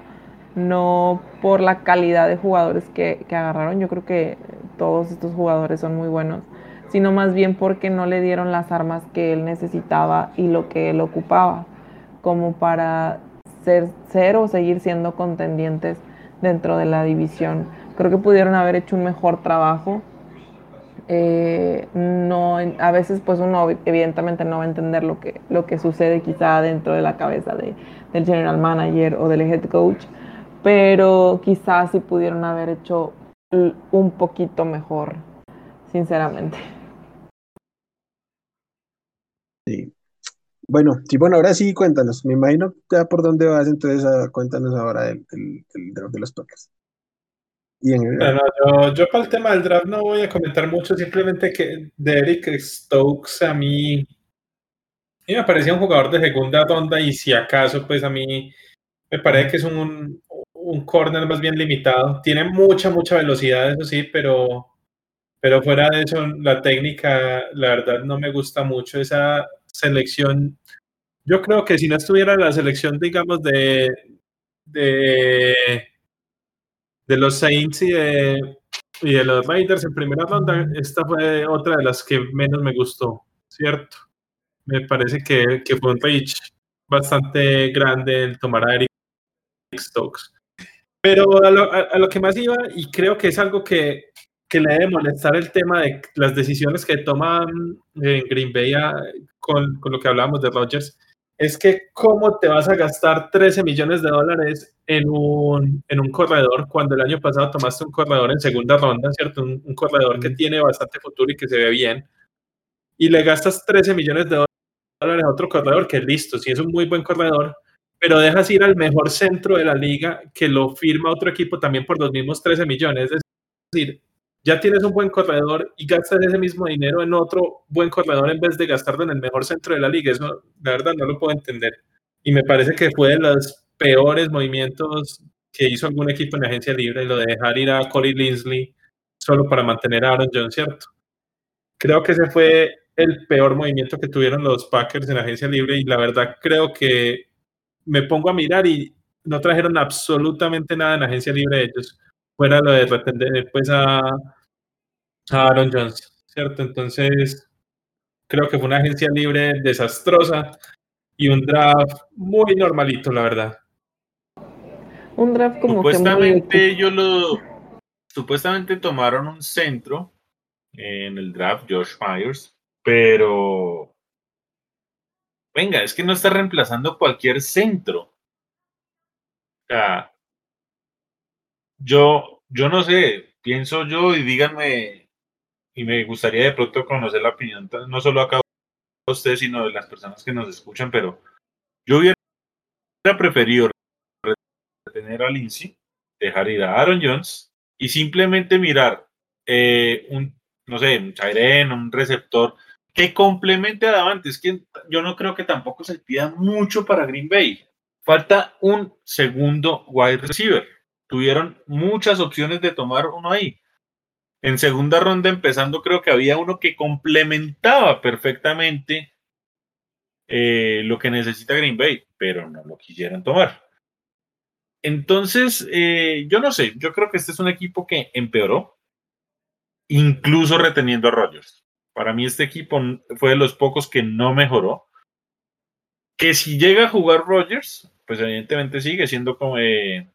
no por la calidad de jugadores que, que agarraron, yo creo que todos estos jugadores son muy buenos, sino más bien porque no le dieron las armas que él necesitaba y lo que él ocupaba, como para ser, ser o seguir siendo contendientes dentro de la división creo que pudieron haber hecho un mejor trabajo. Eh, no, a veces pues uno evidentemente no va a entender lo que, lo que sucede quizá dentro de la cabeza de, del general manager o del head coach, pero quizás sí pudieron haber hecho un poquito mejor, sinceramente. Sí. Bueno, sí, bueno, ahora sí cuéntanos. Me imagino ya por dónde vas, entonces ah, cuéntanos ahora del, de los toques yo, para el tema del draft no voy a comentar mucho, simplemente que Derek Stokes a mí, me parecía un jugador de segunda ronda y si acaso, pues a mí me parece que es un, un corner más bien limitado. Tiene mucha, mucha velocidad, eso sí, pero, pero fuera de eso, la técnica, la verdad, no me gusta mucho esa selección. Yo creo que si no estuviera la selección, digamos, de, de de los Saints y de, y de los Raiders en primera ronda, esta fue otra de las que menos me gustó, ¿cierto? Me parece que, que fue un reach bastante grande el tomar a Eric Stokes. Pero a lo, a, lo, que más iba, y creo que es algo que, que, le debe molestar el tema de las decisiones que toman en Green Bay con, con, lo que hablábamos de Rodgers, es que cómo te vas a gastar 13 millones de dólares en un, en un corredor cuando el año pasado tomaste un corredor en segunda ronda, ¿cierto? Un, corredor que tiene bastante futuro y que se ve bien, y le gastas 13 millones de dólares a otro corredor que es listo, sí es un muy buen corredor, pero dejas ir al mejor centro de la liga que lo firma otro equipo también por los mismos 13 millones. Es decir, ya tienes un buen corredor y gastas ese mismo dinero en otro buen corredor en vez de gastarlo en el mejor centro de la liga. Eso, la verdad, no lo puedo entender. Y me parece que fue de los peores movimientos que hizo algún equipo en agencia libre, lo de dejar ir a Corey Linsley solo para mantener a Aaron Jones, ¿cierto? Creo que ese fue el peor movimiento que tuvieron los Packers en agencia libre y la verdad creo que me pongo a mirar y no trajeron absolutamente nada en agencia libre de ellos fuera lo de retender pues a, Aaron Jones, ¿cierto? Entonces, Creo que fue una agencia libre desastrosa y un draft muy normalito, la verdad. Un draft como supuestamente que muy... yo lo supuestamente tomaron un centro en el draft Josh Myers, pero venga, es que no está reemplazando cualquier centro. O sea, yo yo no sé, pienso yo y díganme y me gustaría de pronto conocer la opinión no solo acá de ustedes, sino de las personas que nos escuchan, pero yo hubiera preferido tener a Lindsay, dejar ir a Aaron Jones y simplemente mirar eh, un, no sé, un Chairen, un receptor que complemente a Davante. Es que yo no creo que tampoco se pida mucho para Green Bay. Falta un segundo wide receiver. Tuvieron muchas opciones de tomar uno ahí. En segunda ronda, empezando, creo que había uno que complementaba perfectamente eh, lo que necesita Green Bay, pero no lo quisieron tomar. Entonces, eh, yo no sé, yo creo que este es un equipo que empeoró, incluso reteniendo a Rodgers. Para mí este equipo fue de los pocos que no mejoró. Que si llega a jugar Rodgers, pues evidentemente sigue siendo como eh,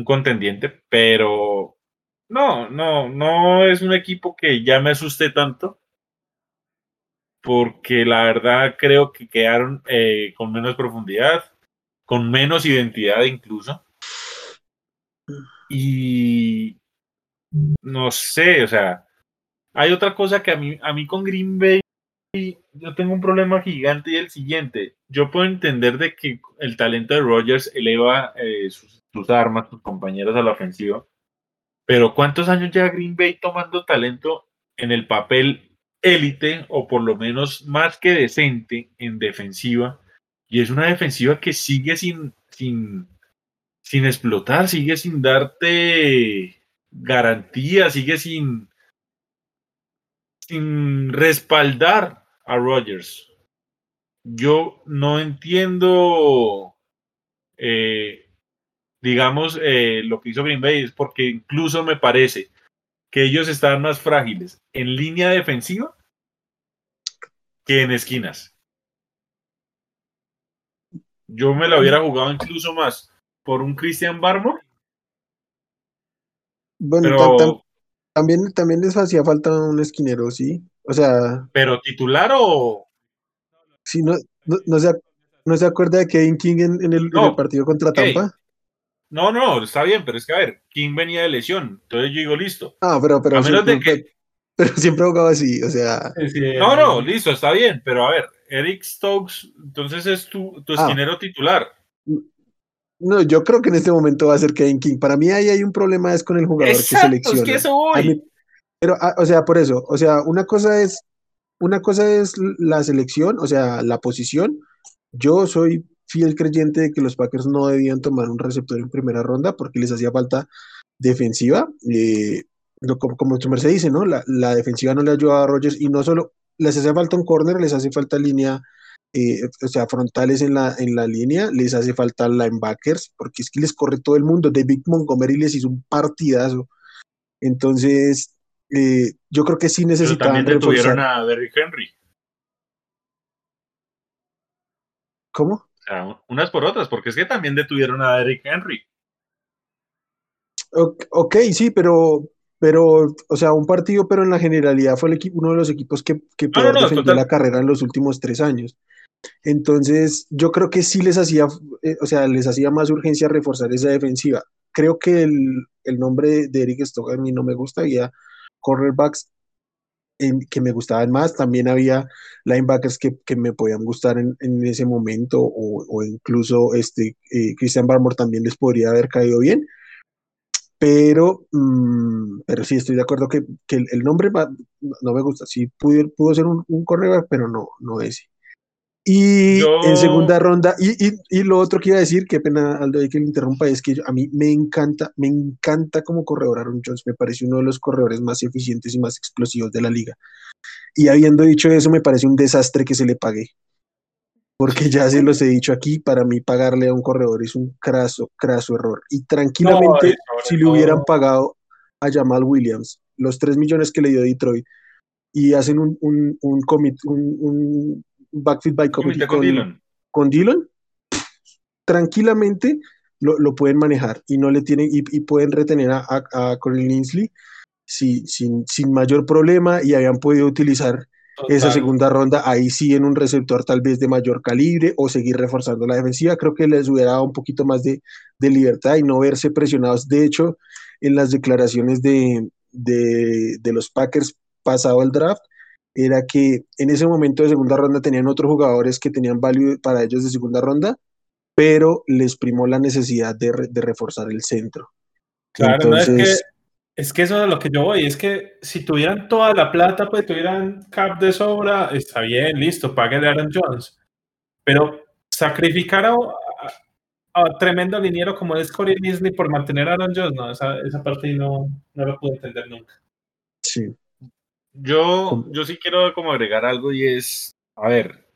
un contendiente, pero no, no, no es un equipo que ya me asuste tanto. Porque la verdad creo que quedaron eh, con menos profundidad, con menos identidad incluso. Y no sé, o sea, hay otra cosa que a mí, a mí con Green Bay yo tengo un problema gigante y el siguiente. Yo puedo entender de que el talento de Rogers eleva eh, sus, sus, armas, sus compañeros a la ofensiva, pero ¿cuántos años lleva Green Bay tomando talento en el papel élite o por lo menos más que decente en defensiva? Y es una defensiva que sigue sin, sin, sin explotar, sigue sin darte garantía, sigue sin, sin respaldar a Rogers. Yo no entiendo, eh, digamos, eh, lo que hizo Green Bay, es porque incluso me parece que ellos están más frágiles en línea defensiva que en esquinas. Yo me la hubiera jugado incluso más por un Christian Barmore. Bueno, pero, también, también les hacía falta un esquinero, sí. O sea. ¿Pero titular o.? Sí, no, no, no, se, no se acuerda de Kevin King en, en, el, No, en el partido contra okay. Tampa. No, no, está bien, pero es que a ver, King venía de lesión, entonces yo digo listo. Ah, pero, pero, A menos de siempre- que- pero siempre jugaba así, o sea. No, no, listo, está bien, pero a ver, Eric Stokes, entonces es tu, tu Ah. esquinero titular. No, yo creo que en este momento va a ser Kevin King. Para mí ahí hay un problema es con el jugador que Exacto, es selecciona. que eso voy. mí- pero, ah, o sea, por eso, o sea, una cosa es, una cosa es la selección, o sea, la posición. Yo soy fiel creyente de que los Packers no debían tomar un receptor en primera ronda porque les hacía falta defensiva. Eh, lo- como, como merced dice, ¿no? La, la defensiva no le ayudaba a Rodgers y no solo les hace falta un corner, les hace falta línea, eh, o sea, frontales en la, en la línea, les hace falta linebackers, porque es que les corre todo el mundo. David Montgomery les hizo un partidazo. Entonces, eh, yo creo que sí Pero necesitaban también detuvieron reforzar. a Derrick Henry. ¿Cómo? Sea, unas por otras, porque es que también detuvieron a Derrick Henry. Ok, sí, pero, pero, o sea, un partido, pero en la generalidad fue el equipo, uno de los equipos que, peor no, no, defendió total. la carrera en los últimos tres años. Entonces, yo creo que sí les hacía, eh, o sea, les hacía más urgencia reforzar esa defensiva. Creo que el, el nombre de Eric Stock a mí no me gusta, había cornerbacks en- que me gustaban más, también había linebackers que, que me podían gustar en, en ese momento, o, o incluso este, eh, Christian Barmore también les podría haber caído bien. Pero, mm, pero sí, estoy de acuerdo que, que el, nombre no me gusta. Sí, pudo, pudo ser un, un cornerback, pero no, no ese. Y en segunda ronda, y, y, y lo otro que iba a decir, qué pena Aldo que le interrumpa, es que yo- a mí me encanta, me encanta como corredor Aaron Jones, me parece uno de los corredores más eficientes y más explosivos de la liga. Y habiendo dicho eso, me parece un desastre que se le pague. Porque ya se los he dicho aquí, para mí pagarle a un corredor es un craso, craso error. Y tranquilamente, si le hubieran pagado a Jamal Williams los 3 millones que le dio Detroit y hacen un, un, un, commit, un, un backfield by committee con con Dillon, tranquilamente lo, lo pueden manejar y no le tienen y, y pueden retener a, a, a Corey Linsley si- sin, sin mayor problema y habían podido utilizar esa segunda ronda ahí sí en un receptor tal vez de mayor calibre o seguir reforzando la defensiva. Creo que les hubiera dado un poquito más de, de libertad y no verse presionados. De hecho, en las declaraciones de, de, de los Packers pasado el draft, era que en ese momento de segunda ronda tenían otros jugadores que tenían value para ellos de segunda ronda, pero les primó la necesidad de, re- de reforzar el centro. Claro, no es que, es que eso es a lo que yo voy. Es que si tuvieran toda la plata, pues tuvieran cap de sobra, está bien, listo, paguen a Aaron Jones. Pero sacrificar a, a- a tremendo liniero como es Corey Linsley por mantener a Aaron Jones, no, esa, esa parte no, no la pude entender nunca. sí. Yo, yo sí quiero como agregar algo y es, a ver,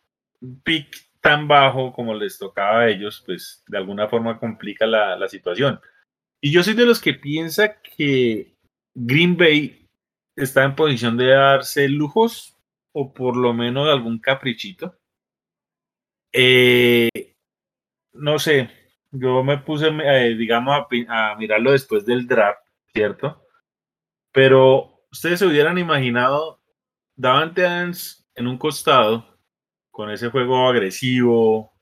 un pick tan bajo como les tocaba a ellos, pues de alguna forma complica la, la situación. Y yo soy de los que piensa que Green Bay está en posición de darse lujos o por lo menos algún caprichito. Eh, no sé, yo me puse, eh, digamos, a mirarlo después del draft, ¿cierto? Pero ustedes se hubieran imaginado Davante Adams en un costado, con ese juego agresivo,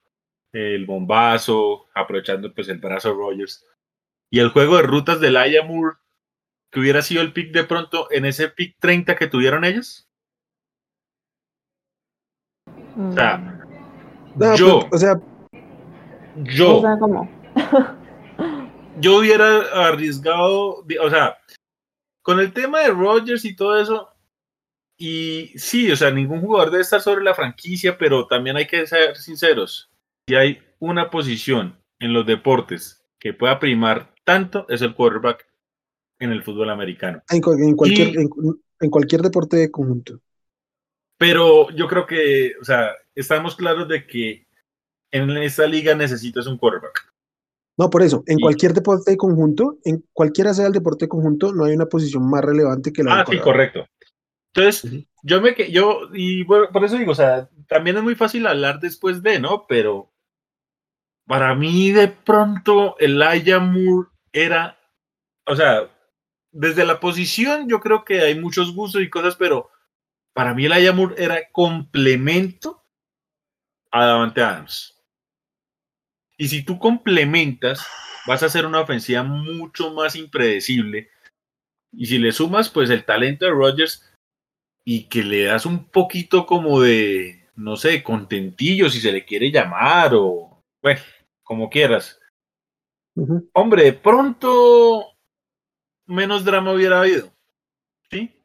el bombazo, aprovechando pues el brazo de Rogers, y el juego de rutas de Laia Moore, que hubiera sido el pick de pronto en ese pick 30 que tuvieron ellos. O sea, No, yo, pues, o sea, yo, O sea, como. yo hubiera arriesgado, o sea, con el tema de Rogers y todo eso, y sí, o sea, ningún jugador debe estar sobre la franquicia, pero también hay que ser sinceros. Si hay una posición en los deportes que pueda primar tanto, es el quarterback en el fútbol americano. en, cual- en cualquier, Y- en, en cualquier deporte de conjunto. Pero yo creo que, o sea, estamos claros de que en esta liga necesitas un quarterback. No, por eso, en Y- cualquier deporte de conjunto, en cualquiera sea el deporte de conjunto, no hay una posición más relevante que la Ah, del sí, correcto. Entonces, yo me que yo, y bueno, por eso digo, o sea, también es muy fácil hablar después de, ¿no? Pero para mí, de pronto, Elijah Moore era, o sea, desde la posición, yo creo que hay muchos gustos y cosas, pero para mí Elijah Moore era complemento a Davante Adams. Y si tú complementas, vas a hacer una ofensiva mucho más impredecible. Y si le sumas, pues el talento de Rodgers y que le das un poquito como de, no sé, contentillo, si se le quiere llamar, o bueno, como quieras. Hombre, de pronto menos drama hubiera habido, ¿sí?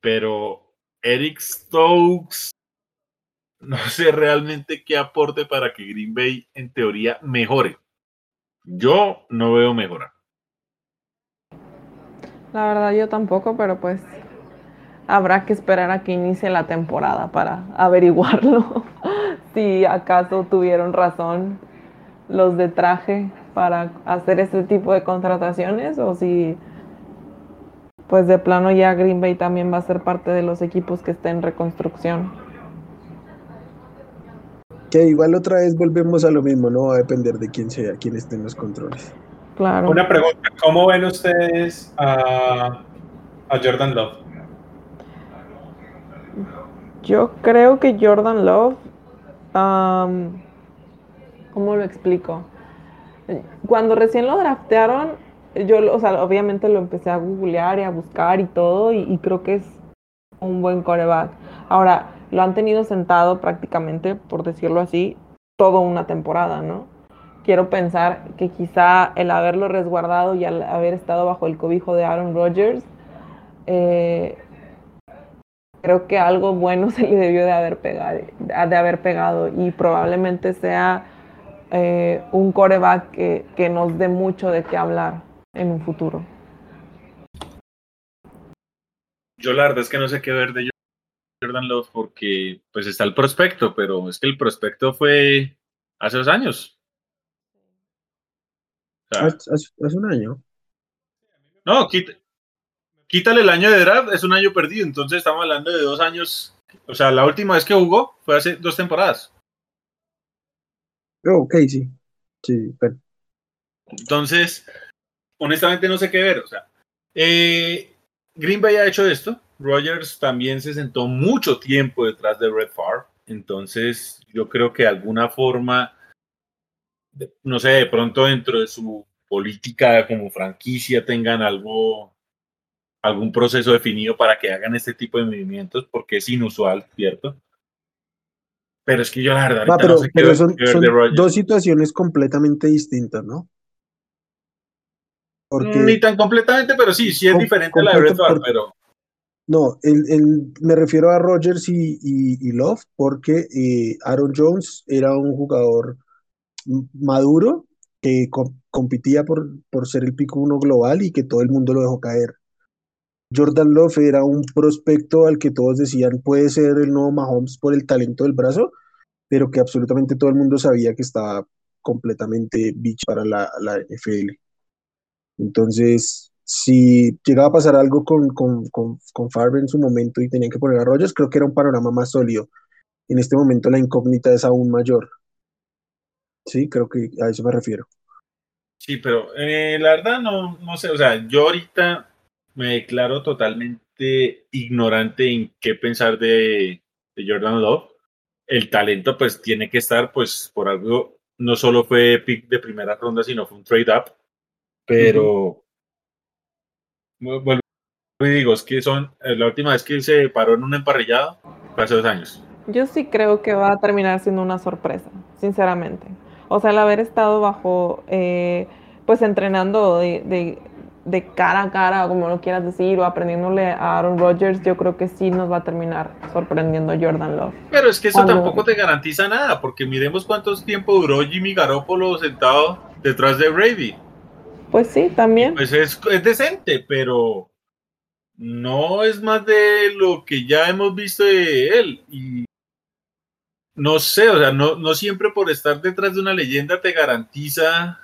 Pero Eric Stokes, no sé realmente qué aporte para que Green Bay en teoría mejore. Yo no veo mejorar. La verdad, yo tampoco, pero pues habrá que esperar a que inicie la temporada para averiguarlo. si acaso tuvieron razón los de traje para hacer este tipo de contrataciones o si pues de plano ya Green Bay también va a ser parte de los equipos que estén en reconstrucción. Que igual otra vez volvemos a lo mismo, no va a depender de quién sea, quién esté en los controles. Claro. Una pregunta, ¿cómo ven ustedes a, a Jordan Love? Yo creo que Jordan Love, am, ¿cómo lo explico? Cuando recién lo draftearon, yo, lo- o sea, obviamente lo empecé a googlear y a buscar y todo, y, y creo que es un buen coreback. Ahora, lo han tenido sentado prácticamente, por decirlo así, toda una temporada, ¿no? Quiero pensar que quizá el haberlo resguardado y al haber estado bajo el cobijo de Aaron Rodgers, eh, creo que algo bueno se le debió de haber pegado, de haber pegado y probablemente sea eh, un coreback que, que nos dé mucho de qué hablar en un futuro. Yo la es que no sé qué ver de Jordan Love porque pues está el prospecto, pero es que el prospecto fue hace dos años. O sea, Hace, un año. no, quita- quítale el año de draft, es un año perdido. Entonces estamos hablando de dos años. O sea, la última vez que jugó fue hace dos temporadas. Oh, ok, sí. Sí, pero Entonces, honestamente no sé qué ver. O sea, eh, Green Bay ha hecho esto. Rogers también se sentó mucho tiempo detrás de Red Favre. Entonces, yo creo que de alguna forma, no sé, de pronto dentro de su política como franquicia tengan algo, algún proceso definido para que hagan este tipo de movimientos, porque es inusual, ¿cierto? Pero es que yo la verdad Ah, pero, no sé qué pero son, qué ver son de Rodgers. dos situaciones completamente distintas, ¿no? Porque Ni tan completamente, pero sí, sí es diferente a la de Red Favre, por- pero no, el, el- me refiero a Rodgers y, y- y Love, porque eh, Aaron Jones era un jugador maduro que com- competía por, por ser el pico uno global y que todo el mundo lo dejó caer. Jordan Love era un prospecto al que todos decían puede ser el nuevo Mahomes por el talento del brazo, pero que absolutamente todo el mundo sabía que estaba completamente bitch para la, la NFL. Entonces, si llegaba a pasar algo con, con, con, con Favre en su momento y tenían que poner a Rodgers, creo que era un panorama más sólido. En este momento la incógnita es aún mayor. Sí, creo que a eso me refiero. sí, pero eh, la verdad no, no sé, o sea, yo ahorita me declaro totalmente ignorante en qué pensar de, de Jordan Love. El talento pues tiene que estar pues por algo, no solo fue pick de primera ronda, sino fue un trade up, pero vu- vuelvo y digo, es que son, eh, la última vez que se paró en un emparrillado fue hace dos años. Yo sí creo que va a terminar siendo una sorpresa, sinceramente. O sea, el haber estado bajo, eh, pues entrenando de, de- de cara a cara, como lo quieras decir, o aprendiéndole a Aaron Rodgers, yo creo que sí nos va a terminar sorprendiendo Jordan Love. Pero es que eso Cuando- tampoco te garantiza nada, porque miremos cuánto tiempo duró Jimmy Garoppolo sentado detrás de Brady. Pues sí, también. Pues es, es decente, pero no es más de lo que ya hemos visto de él. Y no sé, o sea, no, no siempre por estar detrás de una leyenda te garantiza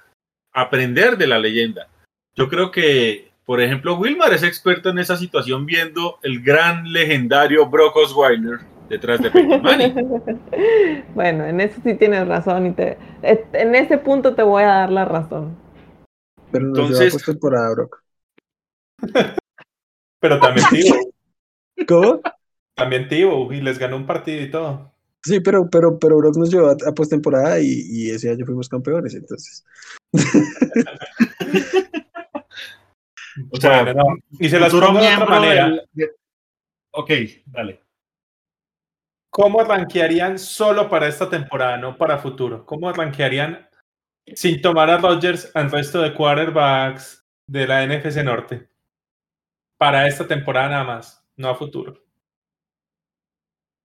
aprender de la leyenda. Yo creo que, por ejemplo, Wilmar es experto en esa situación viendo el gran legendario Brock Osweiler detrás de Peyton Manning. bueno, en eso sí tienes razón y te, en ese punto te voy a dar la razón. Pero no se va Entonces- por temporada, Brock. Pero también Tivo, ¿Cómo? también Tivo, y les ganó un partido y todo. Sí, pero, pero, pero Brock nos llevó a, a postemporada y, y ese año fuimos campeones, entonces. O sea, Bueno, no. Y se las pongo de otra manera. de- Ok, dale. ¿Cómo rankearían solo para esta temporada, no para futuro? ¿Cómo rankearían sin tomar a Rodgers al resto de quarterbacks de la NFC Norte? Para esta temporada nada más, no a futuro.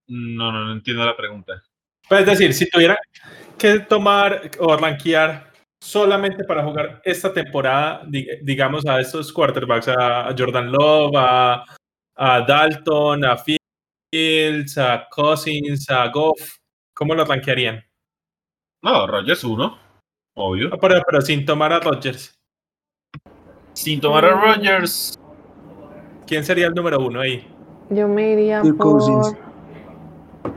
No, no, no entiendo la pregunta. Pues es decir, si tuvieran que tomar o rankear solamente para jugar esta temporada, di- digamos, a estos quarterbacks, a Jordan Love, a, a Dalton, a Fields, a Cousins, a Goff, ¿cómo lo rankearían? No, Rogers uno, obvio. Ah, Pero, pero sin tomar a Rodgers. Sin tomar a Rogers. ¿Quién sería el número uno ahí? Yo me iría por... Cousins.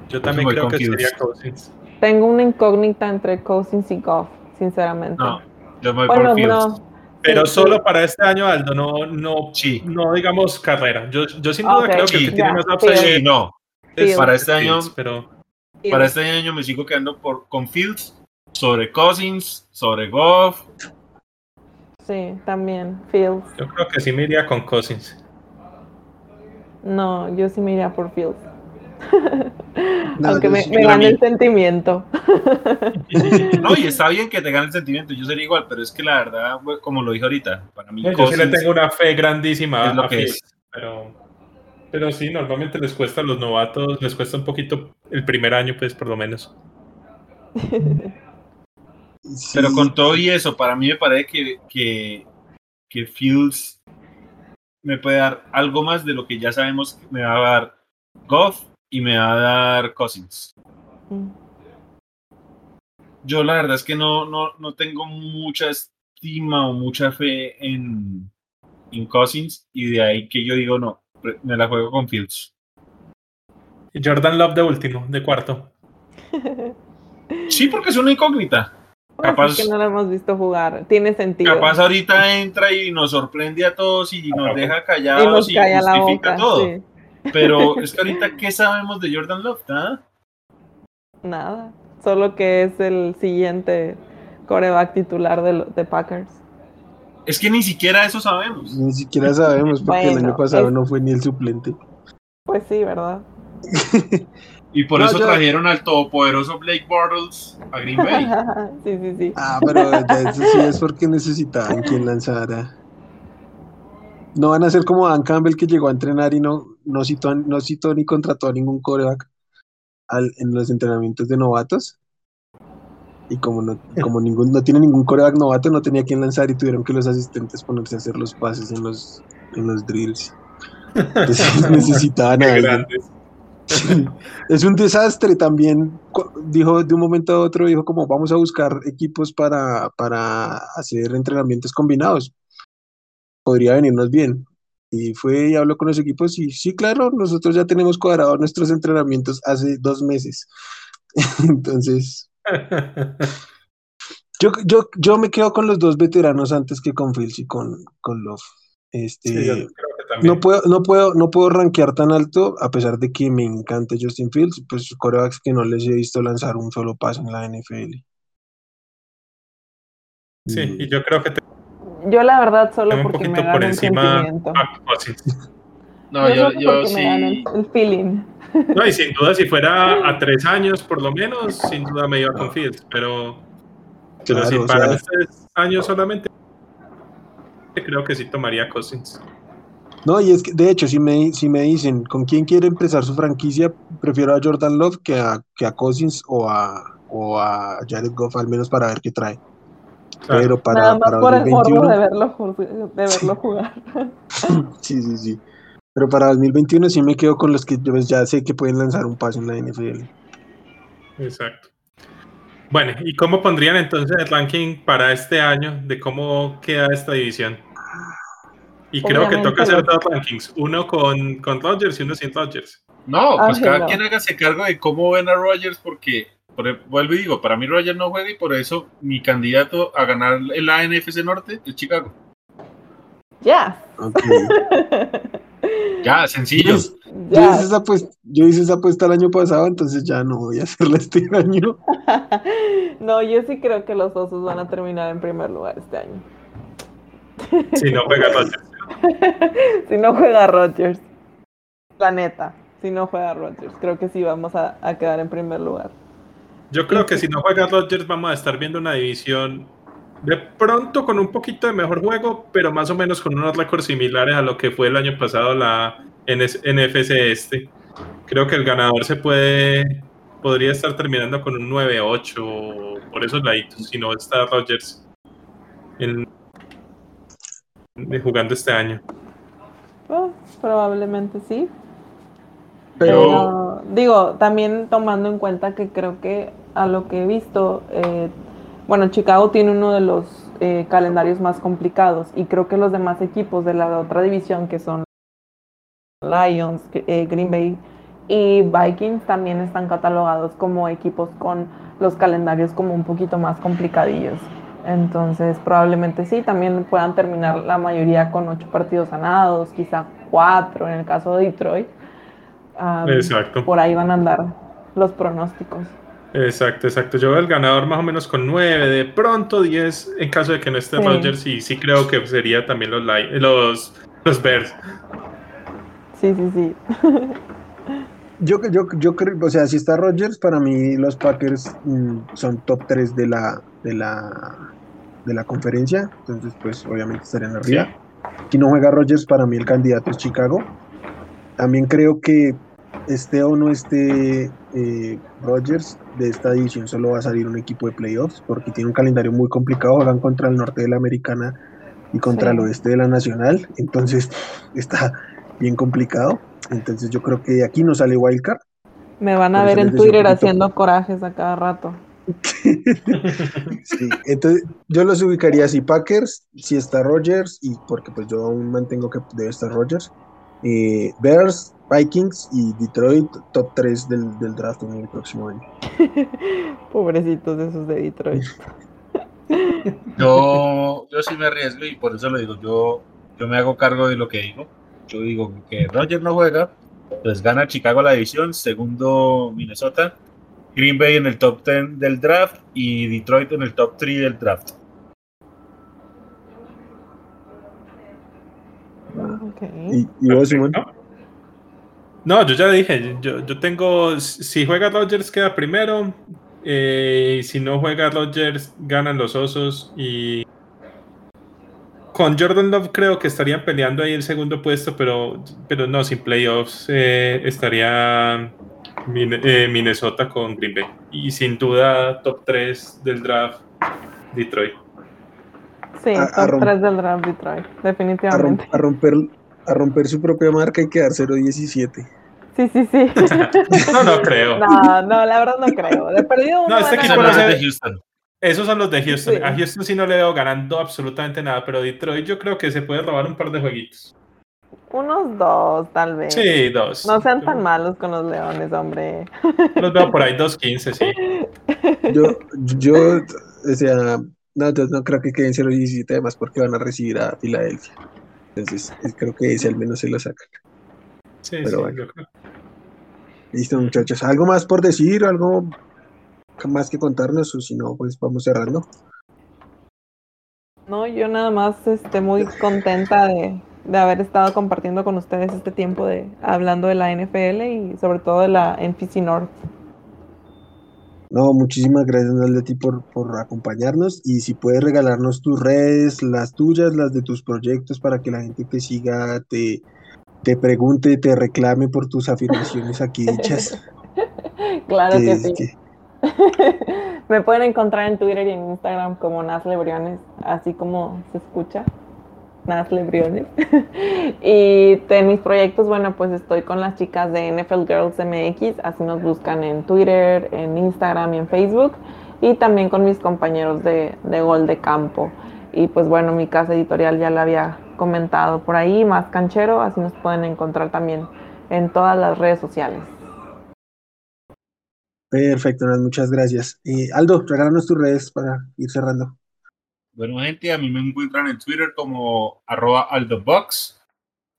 Yo también creo que sería Cousins. Tengo una incógnita entre Cousins y Goff, sinceramente. No, yo me voy bueno, por Fields. no. Pero Sí, solo sí. para este año, Aldo, no, no, Sí. no digamos carrera. Yo, yo sin duda Ok, creo que el que tiene más upside no. es. Para este año, Fields, pero para este año me sigo quedando por, con Fields sobre Cousins, sobre Goff. Sí, también. Fields. yo creo que sí me iría con Cousins. No, yo sí me iría por Fields. No, Aunque me, me gane el sentimiento. No, y está bien que te gane el sentimiento. Yo sería igual, pero es que la verdad, como lo dije ahorita, para mí Yo sí le tengo una fe grandísima es lo a que Fields, es. pero, pero sí, normalmente les cuesta a los novatos, les cuesta un poquito el primer año, pues por lo menos. Sí, Pero con todo y eso, para mí me parece que, que, que Fields me puede dar algo más de lo que ya sabemos que me va a dar Goff y me va a dar Cousins. Mm. Yo la verdad es que no, no, no tengo mucha estima o mucha fe en, en Cousins y de ahí que yo digo no, me la juego con Fields. Y Jordan Love de último, de cuarto. Sí, porque es una incógnita. Capaz, que no lo hemos visto jugar, tiene sentido. Capaz ahorita entra y nos sorprende a todos y nos deja callados y, nos justifica todo. Pero es que ahorita, ¿qué sabemos de Jordan Love? ¿Ah? Nada, solo que es el siguiente coreback titular de, de Packers. Es que ni siquiera eso sabemos. Ni siquiera sabemos porque el año pasado no fue ni el suplente. Pues sí, ¿verdad? y por eso trajeron al todopoderoso Blake Bortles a Green Bay. sí, sí, sí. Ah, pero eso sí es porque necesitaban quien lanzara. No van a ser como Dan Campbell que llegó a entrenar y no, no, citó, no citó ni contrató a ningún coreback en los entrenamientos de novatos. Y como no, como ningún, no tiene ningún coreback novato, no tenía quien lanzar y tuvieron que los asistentes ponerse a hacer los pases en los, en los drills. Entonces necesitaban a Es un desastre también. Dijo de un momento a otro, dijo como vamos a buscar equipos para, para hacer entrenamientos combinados. Podría venirnos bien. Y fue y habló con los equipos y sí, claro, nosotros ya tenemos cuadrados nuestros entrenamientos hace dos meses. Entonces, yo, yo, yo me quedo con los dos veteranos antes que con Fields y con, con Love. Este, no puedo, no puedo, no puedo rankear tan alto, a pesar de que me encanta Justin Fields, pues corebacks que no les he visto lanzar un solo paso en la NFL. Sí, y yo creo que te... Yo la verdad solo porque me por encima No, yo, yo, sí. el feeling. No, y sin duda, si fuera a tres años por lo menos, sin duda me iba con Fields, pero, pero si para tres años solamente, creo que sí tomaría Cousins. No, y es que, de hecho, si me, si me dicen con quién quiere empezar su franquicia, prefiero a Jordan Love que a, que a Cousins o a, o a Jared Goff, al menos para ver qué trae. Pero para, Nada más por el morbo de verlo, de verlo jugar. sí, sí, sí. Pero para 2021 sí me quedo con los que yo ya sé que pueden lanzar un paso en la NFL. Exacto. Bueno, ¿y cómo pondrían entonces el ranking para este año de cómo queda esta división? Y creo que toca hacer dos rankings, uno con, con Rodgers y uno sin Rodgers. No, pues cada quien hágase cargo de cómo ven a Rodgers porque, por, vuelvo y digo, para mí Rodgers no juega y por eso mi candidato a ganar el NFC Norte es Chicago. Ya. Ya, sencillo. Yo, hice esa apuesta, yo hice esa apuesta el año pasado, entonces ya no voy a hacerla este año. no, yo sí creo que los osos van a terminar en primer lugar este año. Si no juega Rodgers. si no juega Rodgers. La neta, si no juega Rodgers. Creo que sí vamos a, a quedar en primer lugar. Yo creo que si no juega Rodgers vamos a estar viendo una división de pronto con un poquito de mejor juego, pero más o menos con unos récords similares a lo que fue el año pasado la NFC este. Creo que el ganador se puede, podría estar terminando con un 9-8 por esos laditos, si no está Rogers en, jugando este año. Oh, probablemente sí. Pero, digo, también tomando en cuenta que creo que a lo que he visto, eh, bueno, Chicago tiene uno de los eh, calendarios más complicados y creo que los demás equipos de la otra división, que son Lions, eh, Green Bay y Vikings, también están catalogados como equipos con los calendarios como un poquito más complicadillos. Entonces, probablemente sí, también puedan terminar la mayoría con ocho partidos ganados, quizá cuatro en el caso de Detroit. Exacto. Por ahí van a andar los pronósticos. Exacto, exacto. Yo veo el ganador más o menos con 9, de pronto 10, en caso de que no esté sí. Rodgers, y sí creo que sería también los, los, los Bears. Sí, sí, sí. yo, yo, yo creo, o sea, si está Rodgers, para mí los Packers mm, son top 3 de la, de la, de la conferencia, entonces pues obviamente estarían arriba. Sí. Si no juega Rodgers, para mí el candidato es Chicago. También creo que esté o no esté eh, Rodgers, de esta edición solo va a salir un equipo de playoffs porque tiene un calendario muy complicado, juegan contra el norte de la americana y contra sí. el oeste de la nacional, entonces está bien complicado, entonces yo creo que aquí no sale Wildcard. Me van a ver en Twitter haciendo corajes a cada rato. sí, entonces yo los ubicaría así, Packers, si está Rogers, y porque pues yo aún mantengo que debe estar Rogers, eh, Bears, Vikings y Detroit, top 3 del, del draft en el próximo año. Pobrecitos esos de Detroit. Yo, yo sí me arriesgo y por eso lo digo, yo, yo me hago cargo de lo que digo. Yo digo que Rogers no juega, pues gana Chicago la división, segundo Minnesota, Green Bay en el top 10 del draft y Detroit en el top 3 del draft. ¿Y, y vos, Simón? No, yo ya dije, yo, yo tengo, si juega Rodgers queda primero, eh, si no juega Rodgers ganan los Osos y con Jordan Love creo que estarían peleando ahí el segundo puesto, pero, pero no, sin playoffs eh, estaría eh, Minnesota con Green Bay. Y sin duda top 3 del draft Detroit. Sí, A- a top rom- 3 del draft Detroit, A, rom- definitivamente. a romper, a romper su propia marca y quedar 0-17. Sí, sí, sí. No, no creo. No, no, la verdad no creo. De perdido No, este a equipo no se- de Houston. Esos son los de Houston. Sí. A Houston sí no le veo ganando absolutamente nada, pero Detroit yo creo que se puede robar un par de jueguitos. Unos dos, tal vez. Sí, dos. No sean tan malos con los leones, hombre. Los veo por ahí 2.15, sí. Yo, yo, o sea, no, yo no creo que queden 0-17 además porque van a recibir a Filadelfia. Entonces, creo que ese al menos se lo sacan. Sí, Pero sí, bueno. yo creo. Listo, muchachos. ¿Algo más por decir? ¿Algo más que contarnos? O si no, pues vamos cerrando. No, yo nada más este, muy contenta de, de haber estado compartiendo con ustedes este tiempo de hablando de la NFL y sobre todo de la NFC North. No, muchísimas gracias, Naldo, a ti por, por acompañarnos. Y si puedes regalarnos tus redes, las tuyas, las de tus proyectos, para que la gente te siga, te, te pregunte, te reclame por tus afirmaciones aquí dichas. Claro que que- sí. que- Me pueden encontrar en Twitter y en Instagram como Nasle Briones, así como se escucha. Nasle Briones. y de mis proyectos, bueno, pues estoy con las chicas de NFL Girls MX, así nos buscan en Twitter, en Instagram y en Facebook. Y también con mis compañeros de, de Gol de Campo. Y pues bueno, mi casa editorial ya la había comentado por ahí, más canchero, así nos pueden encontrar también en todas las redes sociales. Perfecto, muchas gracias. Aldo, regálanos tus redes para ir cerrando. Bueno, gente, a mí me encuentran en Twitter como arroba aldobox.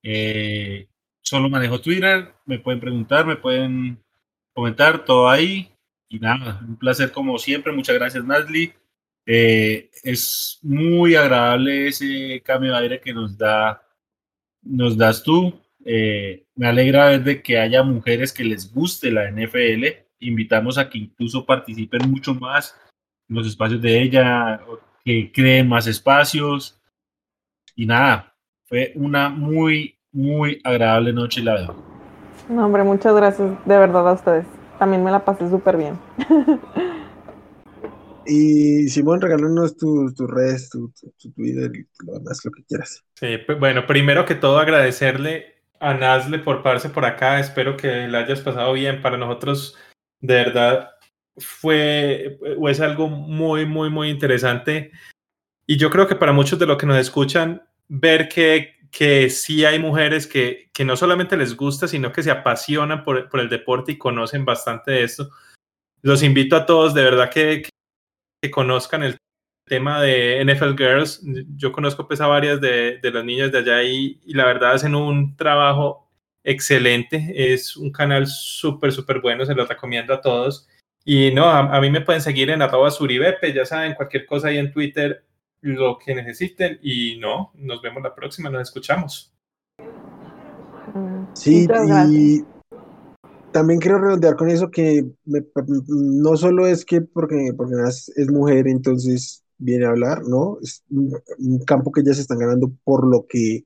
Eh, solo manejo Twitter, me pueden preguntar, me pueden comentar, todo ahí. Y nada, un placer como siempre. Muchas gracias, Nasli. Eh, es muy agradable ese cambio de aire que nos da, nos das tú. Eh, me alegra ver de que haya mujeres que les guste la NFL. Invitamos a que incluso participen mucho más en los espacios de ella, o que creen más espacios. Y nada, fue una muy, muy agradable noche, la verdad. No, hombre, muchas gracias de verdad a ustedes. También me la pasé súper bien. Y Simón, regálanos tus tus redes, tu, tu- tu Twitter y lo demás, lo que quieras. Sí, pues, bueno, primero que todo agradecerle a Nazle por pararse por acá. Espero que la hayas pasado bien. Para nosotros, de verdad, fue o es algo muy, muy, muy interesante. Y yo creo que para muchos de los que nos escuchan, ver que, que sí hay mujeres que, que no solamente les gusta, sino que se apasionan por, por el deporte y conocen bastante de esto. Los invito a todos, de verdad, que, que conozcan el tema de NFL Girls. Yo conozco pues a varias de, de las niñas de allá y, y la verdad hacen un trabajo excelente. Es un canal súper, súper bueno, se lo recomiendo a todos. Y no, a, a mí me pueden seguir en arroba suribepe, ya saben, cualquier cosa ahí en Twitter, lo que necesiten. Y no, nos vemos la próxima, nos escuchamos. Sí, y también quiero redondear con eso que me- no solo es que porque, porque es mujer, entonces viene a hablar, ¿no? Es un, un campo que ellas están ganando por lo que,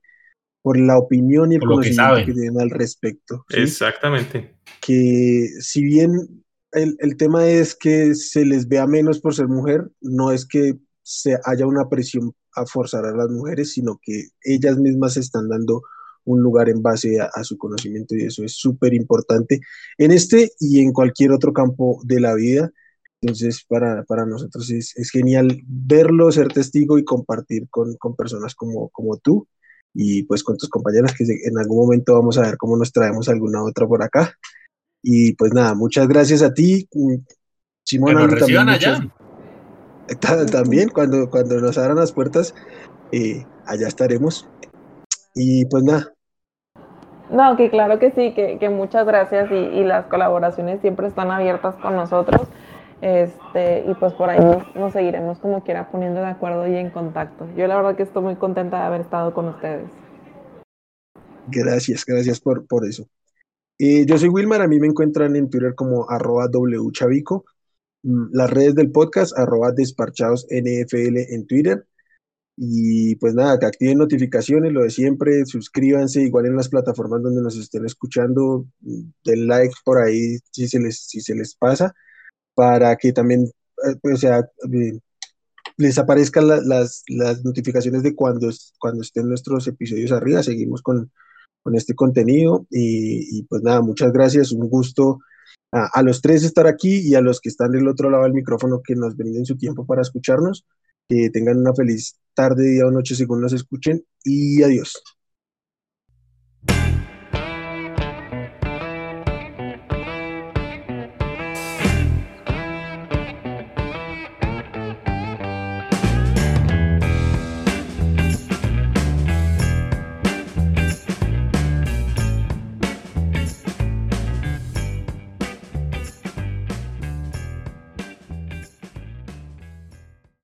por la opinión y el Por que conocimiento saben. que tienen al respecto. ¿sí? Exactamente. que si bien el, el tema es que se les vea menos por ser mujer, no es que se haya una presión a forzar a las mujeres, sino que ellas mismas se están dando un lugar en base a, a su conocimiento y eso es súper importante en este y en cualquier otro campo de la vida. Entonces, para, para nosotros es, es, genial verlo, ser testigo y compartir con, con, personas como, como tú y pues con tus compañeras que en algún momento vamos a ver cómo nos traemos alguna otra por acá. Y pues nada, muchas gracias a ti. Simón, también, allá. también cuando, cuando nos abran las puertas, eh, allá estaremos. Y pues nada. No, que claro que sí, que, que muchas gracias y, y, las colaboraciones siempre están abiertas con nosotros. Este, y pues por ahí nos, seguiremos como quiera poniendo de acuerdo y en contacto. Yo la verdad que estoy muy contenta de haber estado con ustedes. Gracias, gracias por, por eso. Eh, yo soy Wilmar, a mí me encuentran en Twitter como arroba wchavico, mm, las redes del podcast arroba desparchados NFL en Twitter. Y pues nada, que activen notificaciones, lo de siempre, suscríbanse, igual en las plataformas donde nos estén escuchando, mm, den like por ahí si se les, si se les pasa para que también, eh, o sea, eh, les aparezcan las, las, notificaciones de cuando, cuando estén nuestros episodios arriba. Seguimos con, con este contenido y, pues nada, muchas gracias, un gusto a, a, los tres estar aquí y a los que están del otro lado del micrófono que nos brinden su tiempo para escucharnos. Que tengan una feliz tarde, día o noche según nos escuchen y adiós.